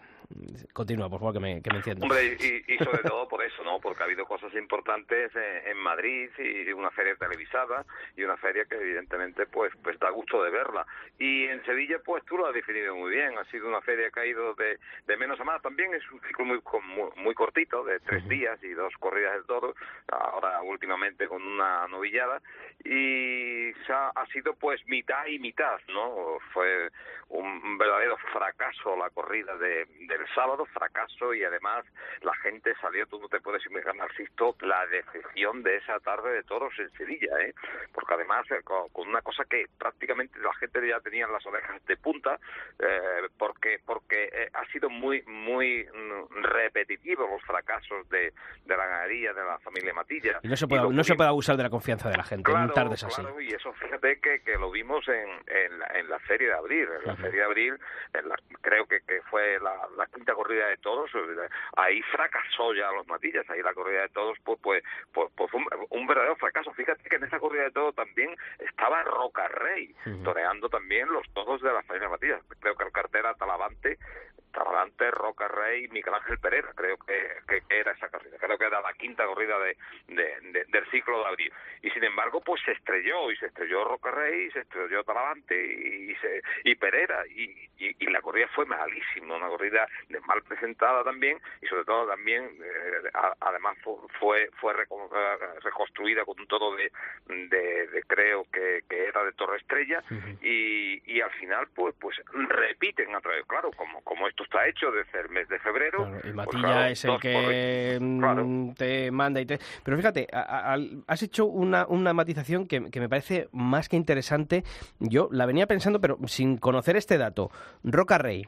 continúa, por favor, que me, que me enciendo. Hombre, y, y, sobre todo por eso, ¿no? Porque ha habido cosas importantes en, en, Madrid y una feria televisada y una feria que evidentemente pues pues da gusto de verla. Y en Sevilla, pues tú lo has definido muy bien. Ha sido una feria que ha ido de, de menos a más. También es un ciclo muy muy, muy cortito, de tres uh -huh. días y dos corridas de toros. Ahora últimamente con una novillada. Y ha, ha sido pues mitad y mitad, ¿no? Fue un verdadero fracaso la corrida de, de el sábado fracaso y además la gente salió, tú no te puedes imaginar, Narciso, la decepción de esa tarde de toros en Sevilla, ¿eh? porque además eh, con, una cosa que prácticamente la gente ya tenía las orejas de punta, eh, porque porque eh, ha sido muy muy mm, repetitivo los fracasos de, de la ganadería de la familia Matilla. Y no se puede, no se puede abusar de la confianza de la gente en tardes así. Claro, y eso fíjate que, que lo vimos en, en, la, en la Feria de Abril, en la Feria de Abril, en la, creo que, que fue la, la, quinta corrida de todos, ahí fracasó ya los Matillas, ahí la corrida de todos pues, pues, pues, pues un, un, verdadero fracaso. Fíjate que en esa corrida de todos también estaba Roca Rey, toreando también los todos de la familia Matillas. Creo que el cartera Talavante Talavante, Roca Rey, Miguel Ángel Pereira, creo que, que, era esa corrida, creo que era la quinta corrida de, de, del ciclo de abril. Y sin embargo, pues se estrelló, y se estrelló Roca Rey, se estrelló Talavante y, se, y Pereira, y, y, la corrida fue malísima, una corrida mal presentada también, y sobre todo también, eh, además fue fue reconstruida con un todo de, de, creo que, que, era de Torre Estrella, y, y al final, pues pues repiten a través, claro, como, como esto está hecho desde el mes de febrero. y pues Matilla es el que mm, te manda y te... Pero fíjate, has hecho una, una matización que, que, me parece más que interesante. Yo la venía pensando, pero sin conocer este dato. Roca Rey,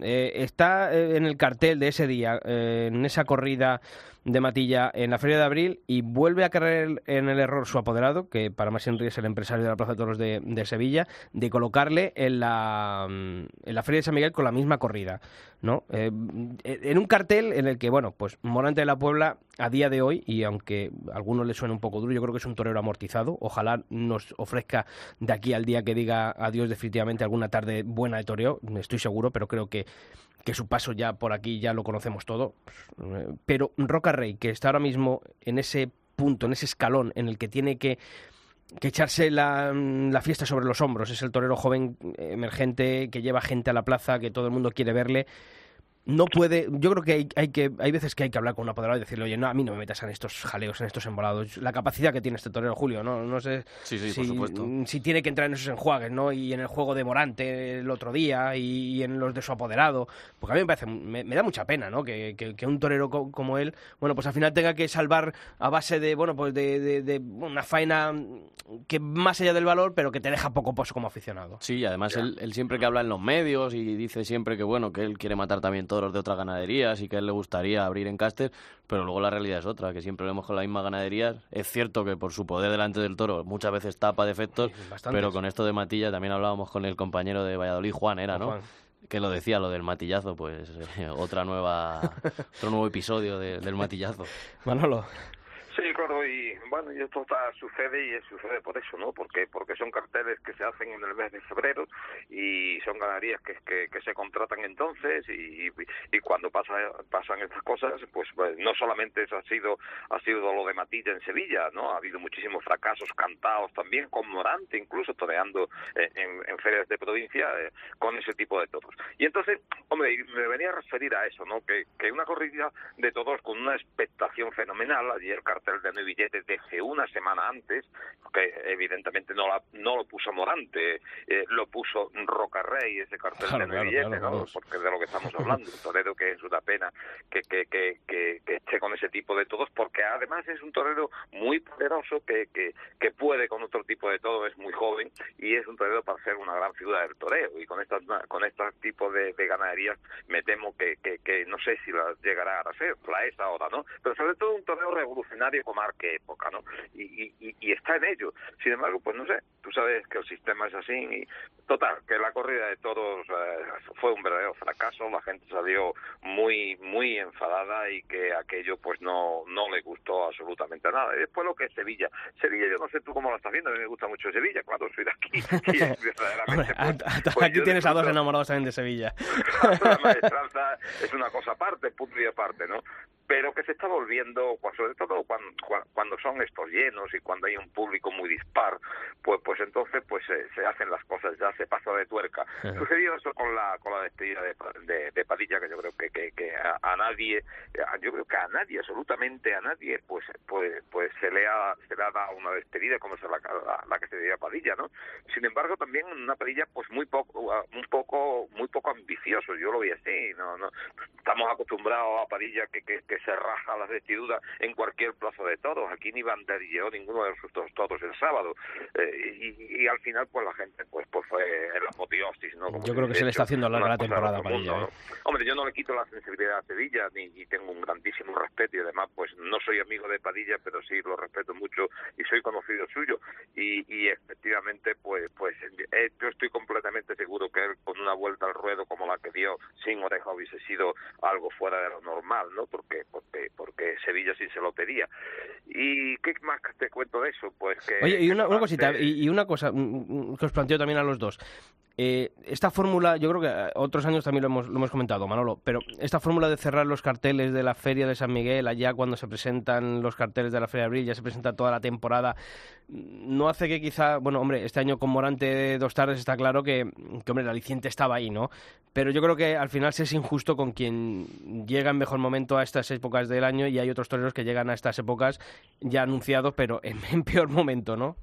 eh, está eh, en el cartel de ese día, eh, en esa corrida de Matilla en la Feria de Abril y vuelve a caer en el error su apoderado, que para más Henry es el empresario de la Plaza de Toros de, Sevilla, de colocarle en la, en la Feria de San Miguel con la misma corrida. ¿no? Eh, en un cartel en el que, bueno, pues Morante de la Puebla a día de hoy, y aunque a algunos le suene un poco duro, yo creo que es un torero amortizado. Ojalá nos ofrezca de aquí al día que diga adiós definitivamente alguna tarde buena de toreo, estoy seguro, pero creo que que su paso ya por aquí ya lo conocemos todo. Pero Roca Rey, que está ahora mismo en ese punto, en ese escalón en el que tiene que, que echarse la, la, fiesta sobre los hombros, es el torero joven emergente que lleva gente a la plaza, que todo el mundo quiere verle no puede. Yo creo que hay, hay, que hay veces que hay que hablar con un apoderado y decirle, oye, no, a mí no me metas en estos jaleos, en estos embolados. La capacidad que tiene este torero Julio, ¿no? No sé si, tiene que entrar en esos enjuagues, ¿no? Y en el juego de Morante el otro día y, en los de su apoderado. Porque a mí me parece, me, da mucha pena, ¿no? Que, que, un torero como él, bueno, pues al final tenga que salvar a base de, bueno, pues de, de, una faena que más allá del valor, pero que te deja poco pozo como aficionado. Sí, además él, él, siempre que habla en los medios y dice siempre que, bueno, que él quiere matar también todo de otras ganaderías y que a él le gustaría abrir en Caster, pero luego la realidad es otra, que siempre vemos con la misma ganadería. Es cierto que por su poder delante del toro muchas veces tapa defectos, pero con esto de Matilla también hablábamos con el compañero de Valladolid, Juan era, ¿no? que lo decía lo del matillazo, pues eh, otra nueva otro nuevo episodio del matillazo. Manolo. Sí, claro, y bueno, y esto está, sucede y sucede por eso, ¿no? Porque porque son carteles que se hacen en el mes de febrero y son ganaderías que, que, se contratan entonces y, y cuando pasa, pasan estas cosas, pues, pues, no solamente eso ha sido ha sido lo de Matilla en Sevilla, ¿no? Ha habido muchísimos fracasos cantados también, con Morante incluso toreando en, en ferias de provincia eh, con ese tipo de toros. Y entonces, hombre, me venía a referir a eso, ¿no? Que, que una corrida de todos con una expectación fenomenal, ayer cartel de no billetes desde una semana antes, que evidentemente no, la, no lo puso Morante, eh, lo puso Roca Rey, ese cartel de no billetes, ¿no? porque de lo que estamos hablando, un torero que es una pena que, que, que, que, esté con ese tipo de todos, porque además es un torero muy poderoso que, que, que puede con otro tipo de todo, es muy joven y es un torero para ser una gran figura del toreo y con estas con estos tipos de, de ganaderías me temo que, que, que no sé si la llegará a ser, la es ahora, ¿no? Pero sobre todo un torero revolucionario qué época, ¿no? Y, y, está en ello. Sin embargo, pues no sé, tú sabes que el sistema es así y total, que la corrida de todos eh, fue un verdadero fracaso, la gente salió muy, muy enfadada y que aquello pues no, no le gustó absolutamente nada. Y después lo que es Sevilla. Sevilla, yo no sé tú cómo lo estás viendo, a mí me gusta mucho Sevilla, cuando soy de aquí. Pues, pues aquí tienes a dos enamorados también de Sevilla. la maestranza es una cosa aparte, punto y aparte, ¿no? Pero que se está volviendo, pues, sobre todo cuando, cuando son estos llenos y cuando hay un público muy dispar, pues pues entonces pues se, hacen las cosas ya, se pasa de tuerca. Sucedió eso con la con la despedida de, de, Padilla, que yo creo que, que, que a, nadie, yo creo que a nadie, absolutamente a nadie, pues pues pues se le ha, se le ha dado una despedida como es la, la, que se dio a Padilla, ¿no? Sin embargo, también una Padilla pues muy poco, un poco, muy poco ambicioso, yo lo vi así, no, no, estamos acostumbrados a Padilla que, que, que se raja las vestiduras en cualquier plazo de todos, aquí ni banderilleo ninguno de sus todos el sábado, eh, y, y, al final pues la gente pues pues fue en la apoteosis, ¿no? yo creo que se le está haciendo larga la temporada a Padilla, ¿eh? Hombre, yo no le quito la sensibilidad a Sevilla, ni, y tengo un grandísimo respeto, y además pues no soy amigo de Padilla, pero sí lo respeto mucho y soy conocido suyo, y, y efectivamente pues pues eh, yo estoy completamente seguro que él con una vuelta al ruedo como la que dio sin oreja hubiese sido algo fuera de lo normal, ¿no? Porque porque porque Sevilla sí se lo pedía. ¿Y qué más te cuento de eso? Pues que Oye, y una, una cosita, y, una cosa que os planteo también a los dos. Eh, esta fórmula, yo creo que eh, otros años también lo hemos, lo hemos comentado, Manolo, pero esta fórmula de cerrar los carteles de la Feria de San Miguel, allá cuando se presentan los carteles de la Feria de Abril, ya se presenta toda la temporada, no hace que quizá, bueno, hombre, este año con Morante dos tardes está claro que, hombre, el aliciente estaba ahí, ¿no? Pero yo creo que al final se es injusto con quien llega en mejor momento a estas épocas del año y hay otros toreros que llegan a estas épocas ya anunciados, pero en peor momento, ¿no?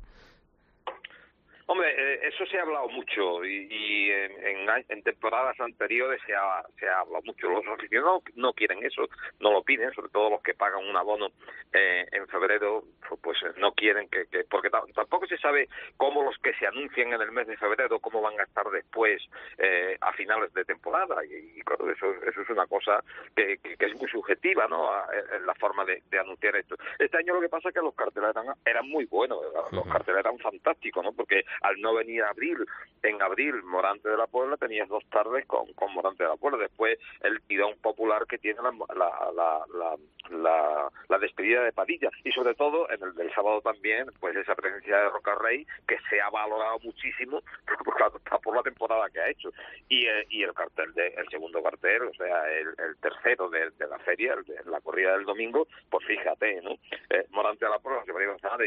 Eh, eso se ha hablado mucho y, en, temporadas anteriores se ha, se ha hablado mucho. Los aficionados no quieren eso, no lo piden, sobre todo los que pagan un abono eh, en febrero, pues, pues no quieren que, porque tampoco se sabe cómo los que se anuncian en el mes de febrero, cómo van a estar después eh, a finales de temporada y, claro, eso, eso es una cosa que, es muy subjetiva, ¿no? en la forma de, anunciar esto. Este año lo que pasa es que los carteles eran, muy buenos, los carteles eran fantásticos, ¿no? Porque al no venir abril, en abril Morante de la Puebla tenías dos tardes con, con Morante de la Puebla, después el tirón popular que tiene la, la, la, la, la despedida de Padilla. Y sobre todo en el del sábado también pues esa presencia de Roca Rey que se ha valorado muchísimo por, por la temporada que ha hecho. Y, eh, y el cartel de, el segundo cartel o sea el, el tercero de, de, la feria el la corrida del domingo pues fíjate no eh, Morante de la Puebla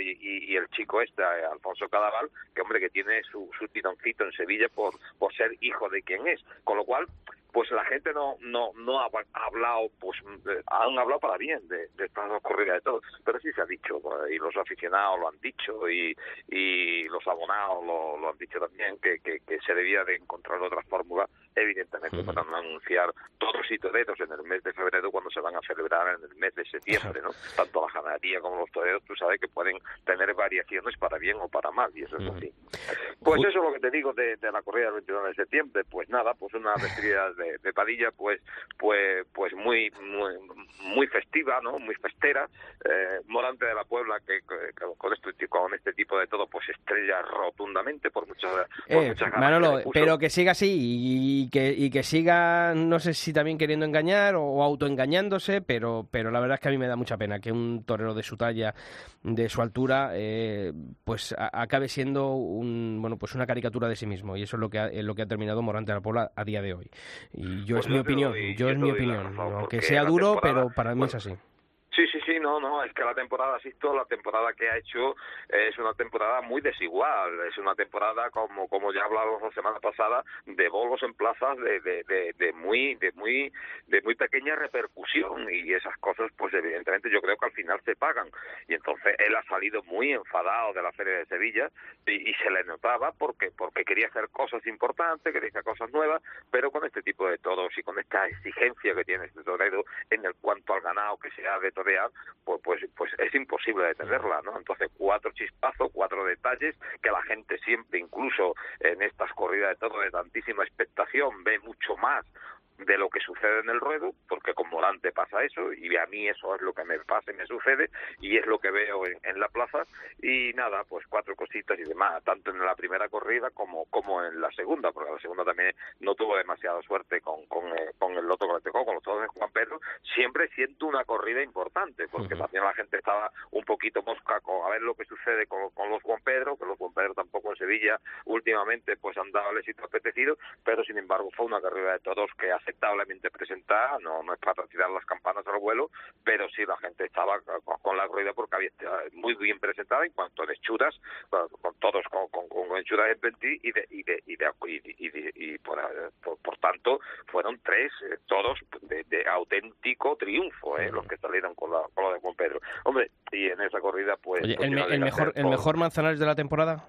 y, y, y el chico este eh, Alfonso Cadaval que hombre que tiene su, su tironcito en Sevilla por, por ser hijo de quien es. Con lo cual, pues la gente no no no ha hablado pues eh, han hablado para bien de, de estas dos corridas de todos pero sí se ha dicho pues, y los aficionados lo han dicho y, y los abonados lo, lo han dicho también que, que, que, se debía de encontrar otra fórmula evidentemente para no anunciar todos y toreros en el mes de febrero cuando se van a celebrar en el mes de septiembre no tanto la ganadería como los toreros tú sabes que pueden tener variaciones para bien o para mal y eso es así. Pues eso es lo que te digo de, de la corrida del 29 de septiembre. Pues nada pues una vestida de de, Padilla pues pues pues muy muy, muy festiva no muy festera. Eh, Morante de la Puebla que, con esto con este tipo de todo pues estrella rotundamente por muchas por eh, Manolo, pero que siga así y que y que siga no sé si también queriendo engañar o autoengañándose pero pero la verdad es que a mí me da mucha pena que un torero de su talla de su altura eh, pues acabe siendo un bueno pues una caricatura de sí mismo. Y eso es lo que ha, lo que ha terminado Morante de la Puebla a día de hoy y yo es mi opinión, yo es mi opinión, aunque sea duro, pero para mí es así. Sí, sí, sí, no, no, es que la temporada, asisto, la temporada que ha hecho es una temporada muy desigual, es una temporada, como como ya hablábamos la semana pasada, de bolos en plazas de, de, de, muy de muy de muy pequeña repercusión. Y esas cosas, pues evidentemente yo creo que al final se pagan. Y entonces él ha salido muy enfadado de la Feria de Sevilla y, y se le notaba porque porque quería hacer cosas importantes, quería hacer cosas nuevas, pero con este tipo de todos y con esta exigencia que tiene este torero en el cuanto al ganado que se ha de pues, pues, pues es imposible detenerla, ¿no? Entonces, cuatro chispazos, cuatro detalles que la gente siempre, incluso en estas corridas de todo de tantísima expectación, ve mucho más de lo que sucede en el ruedo, porque con Morante pasa eso, y a mí eso es lo que me pasa y me sucede, y es lo que veo en, la plaza, y nada, pues cuatro cositas y demás, tanto en la primera corrida como, como en la segunda, porque la segunda también no tuvo demasiada suerte con, con, eh, con el loto que le tocó, con los todos de Juan Pedro, siempre siento una corrida importante, porque también la gente estaba un poquito mosca con a ver lo que sucede con, con los Juan Pedro, que los Juan Pedro tampoco en Sevilla últimamente pues han dado el éxito apetecido, pero sin embargo fue una carrera de todos que ha aceptablemente presentada, no, no es para tirar las campanas al vuelo, pero sí la gente estaba con, la corrida porque había muy bien presentada en cuanto a hechuras, con, todos con, con, con hechuras en 20 y de, y de, y de, y, y, por, por, tanto fueron tres, eh, todos de, de, auténtico triunfo, eh, los que salieron con la, con la de Juan Pedro. Hombre, y en esa corrida pues... Oye, pues el, mejor, ¿El mejor Manzanares de la temporada?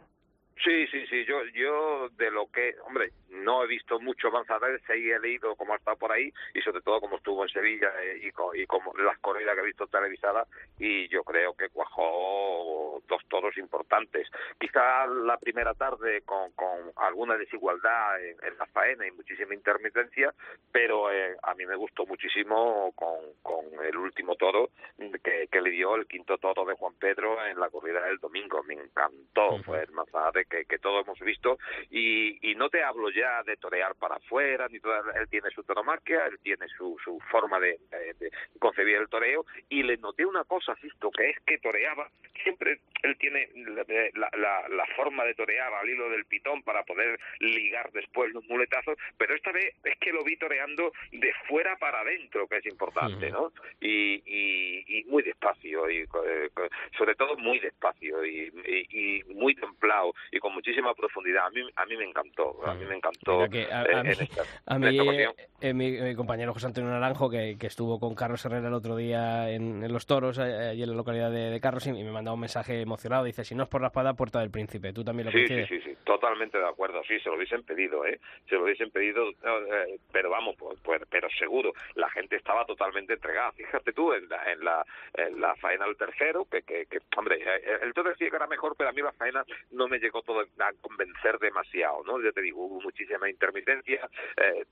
Sí, sí, sí, yo, yo de lo que, hombre, no he visto mucho Manzanares, sí he leído cómo ha estado por ahí y sobre todo cómo estuvo en Sevilla eh, y, y como las corridas que he visto televisadas y yo creo que cuajó dos toros importantes. Quizá la primera tarde con, con alguna desigualdad en, la faena y muchísima intermitencia, pero eh, a mí me gustó muchísimo con, con el último toro que, que, le dio el quinto toro de Juan Pedro en la corrida del domingo. Me encantó, fue el Manzanares que, que todos hemos visto. Y, y no te hablo ya de torear para afuera, ni toda, él tiene su toromaquia, él tiene su, su forma de, concebir el toreo, y le noté una cosa, Sisto, que es que toreaba, siempre él tiene la, la, la, forma de torear al hilo del pitón para poder ligar después los muletazos, pero esta vez es que lo vi toreando de fuera para adentro, que es importante, ¿no? Y, y, muy despacio, y eh, sobre todo muy despacio, y, y, muy templado, y con muchísima profundidad. A mí, a mí me encantó, a mí me encantó a, mí, eh, eh, mi, compañero José Antonio Naranjo, que, estuvo con Carlos Herrera el otro día en, Los Toros, eh, allí en la localidad de, Carlos, y me mandaba un mensaje emocionado. Dice, si no es por la espada, Puerta del Príncipe. ¿Tú también lo sí, Sí, sí, sí, totalmente de acuerdo. Sí, se lo hubiesen pedido, ¿eh? Se lo hubiesen pedido, pero vamos, pues, pues, pero seguro. La gente estaba totalmente entregada. Fíjate tú, en la, en la, en la faena del tercero, que, que, que hombre, el todo decía que era mejor, pero a mí la faena no me llegó a convencer demasiado, ¿no? Yo te digo, hubo muchísimas intermitencia, eh,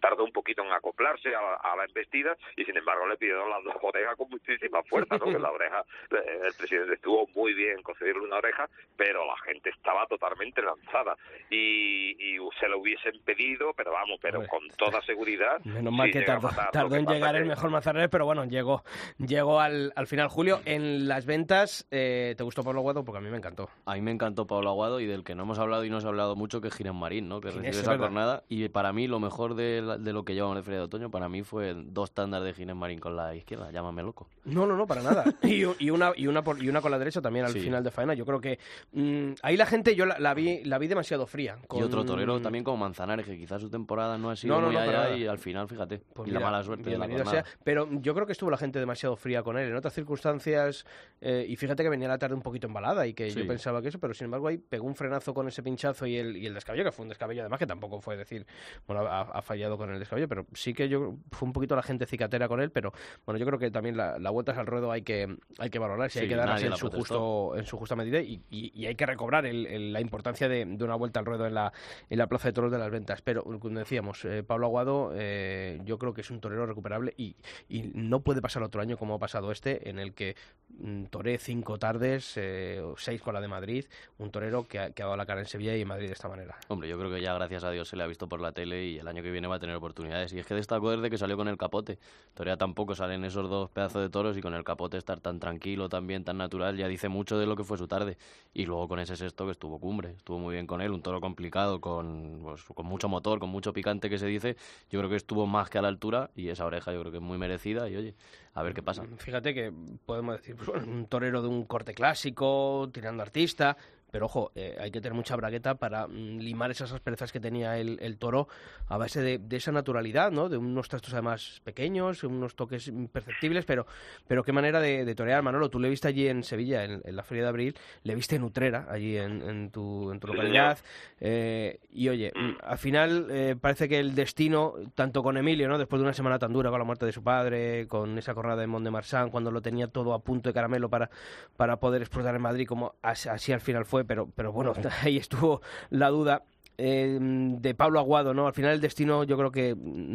tardó un poquito en acoplarse a, la embestida y sin embargo le pidieron las dos orejas con muchísima fuerza, ¿no? que la oreja, eh, el presidente estuvo muy bien concederle una oreja, pero la gente estaba totalmente lanzada y, se lo hubiesen pedido, pero vamos, pero con toda seguridad. Menos mal que tardó, en llegar el mejor Mazarrés, pero bueno, llegó, llegó al, al final. Julio, en las ventas, eh, ¿te gustó Pablo Aguado? Porque a mí me encantó. A mí me encantó Pablo Aguado y del que no hemos hablado y no se ha hablado mucho, que es Giren Marín, ¿no? que recibe esa jornada. Y para mí, lo mejor de, de lo que llevamos de Feria de Otoño, para mí fue dos tandas de Ginés Marín con la izquierda. Llámame loco. No, no, no, para nada. y, y, una, y, una, y una con la derecha también al final de faena. Yo creo que mm, ahí la gente yo la, vi, la vi demasiado fría. Y otro torero también como Manzanares, que quizás su temporada no ha sido muy allá y al final, fíjate, pues y la mala suerte de la jornada. pero yo creo que estuvo la gente demasiado fría con él. En otras circunstancias, eh, y fíjate que venía la tarde un poquito embalada y que yo pensaba que eso, pero sin embargo ahí pegó un frenazo con ese pinchazo y el, y el descabello, que fue un descabello además que tampoco fue decir, bueno, ha, fallado con el descabello, pero sí que yo fue un poquito la gente cicatera con él, pero bueno, yo creo que también la, la vueltas al ruedo hay que hay que valorar, si hay que darlas en su justo en su justa medida y, y, hay que recobrar la importancia de, de, una vuelta al ruedo en la, en la Plaza de Toros de las Ventas. Pero como decíamos, eh, Pablo Aguado eh, yo creo que es un torero recuperable y, y no puede pasar otro año como ha pasado este, en el que mm, toré cinco tardes, eh, seis con la de Madrid, un torero que ha, que ha dado la cara en Sevilla y en Madrid de esta manera. Hombre, yo creo que ya gracias a Dios se le ha visto por la tele y el año que viene va a tener oportunidades. Y es que destaco desde que salió con el capote. Todavía tampoco salen esos dos pedazos de toros y con el capote estar tan tranquilo, también tan natural, ya dice mucho de lo que fue su tarde. Y luego con ese sexto que estuvo cumbre, estuvo muy bien con él, un toro complicado, con, pues, con mucho motor, con mucho picante que se dice. Yo creo que estuvo más que a la altura y esa oreja yo creo que es muy merecida y oye, a ver qué pasa. Fíjate que podemos decir, pues, un torero de un corte clásico, tirando artista, pero ojo, eh, hay que tener mucha bragueta para mm, limar esas asperezas que tenía el, el toro a base de, de, esa naturalidad, ¿no? De unos trastos además pequeños, unos toques imperceptibles, pero, pero qué manera de, de torear, Manolo. Tú le viste allí en Sevilla, en, la Feria de Abril, le viste en Utrera, allí en, en tu, en tu localidad. Eh, y oye, mm, al final eh, parece que el destino, tanto con Emilio, ¿no? Después de una semana tan dura con la muerte de su padre, con esa corrada de Mont de Marsan, cuando lo tenía todo a punto de caramelo para, para poder explotar en Madrid, como así, así al final fue pero, pero bueno, ahí estuvo la duda. Eh, de Pablo Aguado, ¿no? Al final el destino yo creo que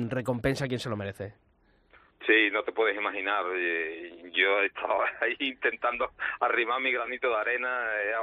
recompensa a quien se lo merece. Sí, no te puedes imaginar. Eh, yo he estado ahí intentando arrimar mi granito de arena, eh,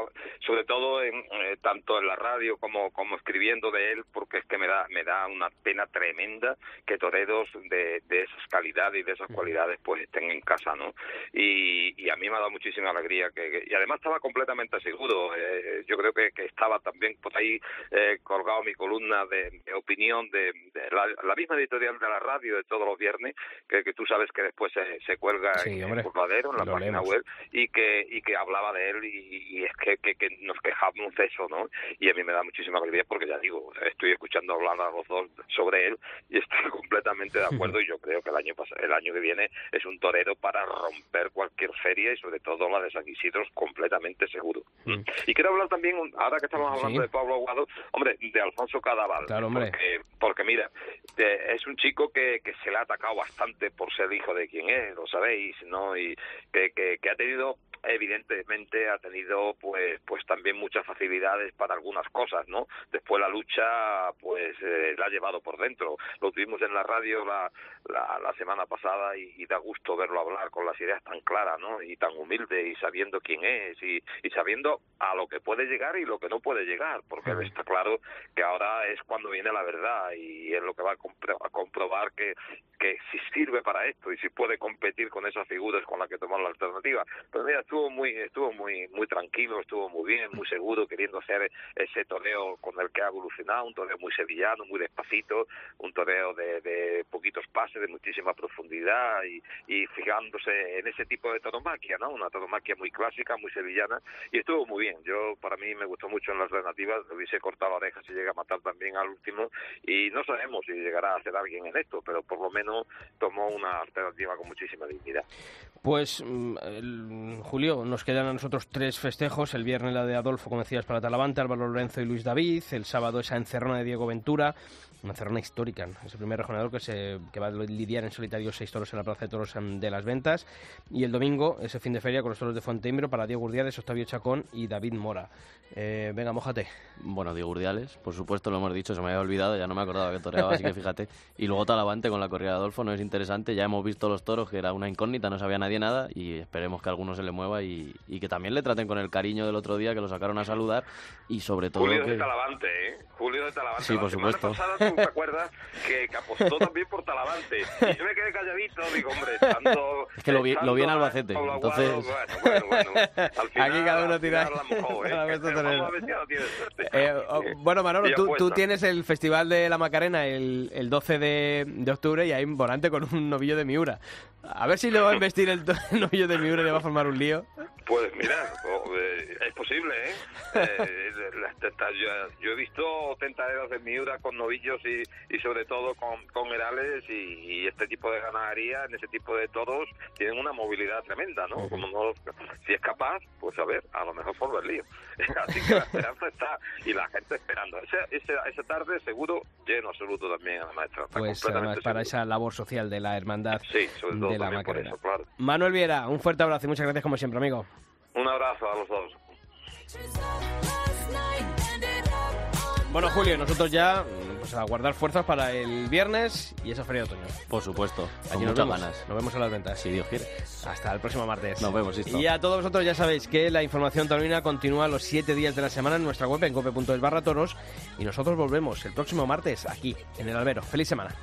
sobre todo en, eh, tanto en la radio como, como escribiendo de él, porque es que me da, me da una pena tremenda que toreros de, de esas calidades y de esas cualidades pues estén en casa, ¿no? Y, y a mí me ha dado muchísima alegría que, y además estaba completamente seguro, eh, yo creo que, que, estaba también por ahí eh, colgado mi columna de, de opinión de, de la, la, misma editorial de la radio de todos los viernes, que, que tú sabes que después se, se cuelga sí, en, en Curvadero, en la página leemos. web, y que, y que hablaba de él y, y es que, que, que, nos quejamos de eso, ¿no? Y a mí me da muchísima alegría porque ya digo, estoy escuchando hablar a los dos sobre él y estoy completamente de acuerdo y yo creo que el año pasado, el año que viene es un torero para romper cualquier feria y sobre todo la de San Isidro completamente seguro. Mm. Y quiero hablar también, ahora que estamos hablando sí. de Pablo Aguado, hombre, de Alfonso Cadaval. Claro, hombre. Porque, porque mira, eh, es un chico que, que se le ha atacado bastante por ser hijo de quien es, lo sabéis, ¿no? Y que, que, que ha tenido evidentemente ha tenido pues pues también muchas facilidades para algunas cosas no después la lucha pues eh, la ha llevado por dentro lo tuvimos en la radio la, la, la semana pasada y, y, da gusto verlo hablar con las ideas tan claras no y tan humilde y sabiendo quién es y, y sabiendo a lo que puede llegar y lo que no puede llegar porque sí. está claro que ahora es cuando viene la verdad y es lo que va a, compro a comprobar que que si sirve para esto y si puede competir con esas figuras con las que tomar la alternativa. Pero mira estuvo muy estuvo muy muy tranquilo estuvo muy bien muy seguro queriendo hacer ese toreo con el que ha evolucionado un toreo muy sevillano muy despacito un toreo de, de poquitos pases de muchísima profundidad y, y, fijándose en ese tipo de tauromaquia no una tauromaquia muy clásica muy sevillana y estuvo muy bien. Yo para mí me gustó mucho en las alternativas le hubiese cortado la oreja si llega a matar también al último y no sabemos si llegará a ser alguien en esto pero por lo menos tomó una alternativa con muchísima dignidad pues el, Julio, nos quedan a nosotros tres festejos. El viernes la de Adolfo, como decías, para Talavante, Álvaro Lorenzo y Luis David. El sábado esa encerrona de Diego Ventura, una encerrona histórica. Es el primer rejonador que, se, que va a lidiar en solitario seis toros en la Plaza de Toros de las Ventas. Y el domingo, ese fin de feria con los toros de Fonteimbro para Diego Urdiales, Octavio Chacón y David Mora. Eh, venga, mojate. Bueno, Diego Urdiales, por supuesto, lo hemos dicho, se me había olvidado, ya no me acordaba que toreaba, así que fíjate. Y luego Talavante con la corrida de Adolfo, no es interesante. Ya hemos visto los toros, que era una incógnita, no sabía nadie nada. Y esperemos que alguno se le mueva y, y, que también le traten con el cariño del otro día que lo sacaron a saludar y sobre todo Julio que... de Talavante, ¿eh? Julio de Talavante. Sí, por supuesto. Pasada, ¿tú te acuerdas que, que, apostó también por Talavante? Y yo me quedé calladito, digo, hombre, estando... Es que lo vi, lo vi en Albacete, entonces... Bueno, bueno, bueno. Al final, Aquí cada uno tira... bueno, Manolo, tú, tú, tienes el Festival de la Macarena el, el 12 de, de, octubre y hay un volante con un novillo de Miura. A ver si le va a investir el, el novillo de Miura y le va a formar un lío. Pues mira, es posible, ¿eh? eh yo, yo, he visto tentaderas de Miura con novillos y, y sobre todo con, con herales y, y, este tipo de ganadería, en ese tipo de toros, tienen una movilidad tremenda, ¿no? Uh -huh. Como no, si es capaz, pues a ver, a lo mejor por el lío. Así que la esperanza está y la gente esperando. Esa, esa, esa tarde seguro lleno absoluto también a la maestra. Pues además para esa labor social de la hermandad sí, sobre todo de la Macarena. Eso, claro. Manuel Viera, un fuerte abrazo y muchas gracias como siempre, amigo. Un abrazo a los dos. Bueno, Julio, nosotros ya pues a guardar fuerzas para el viernes y esa feria de otoño. Por supuesto, con muchas vemos. ganas. Nos vemos en las ventas. Si Dios quiere. Hasta el próximo martes. Nos vemos, Sisto. Y a todos vosotros ya sabéis que la información taurina continúa los siete días de la semana en nuestra web en cope.es barra toros y nosotros volvemos el próximo martes aquí, en el albero. ¡Feliz semana!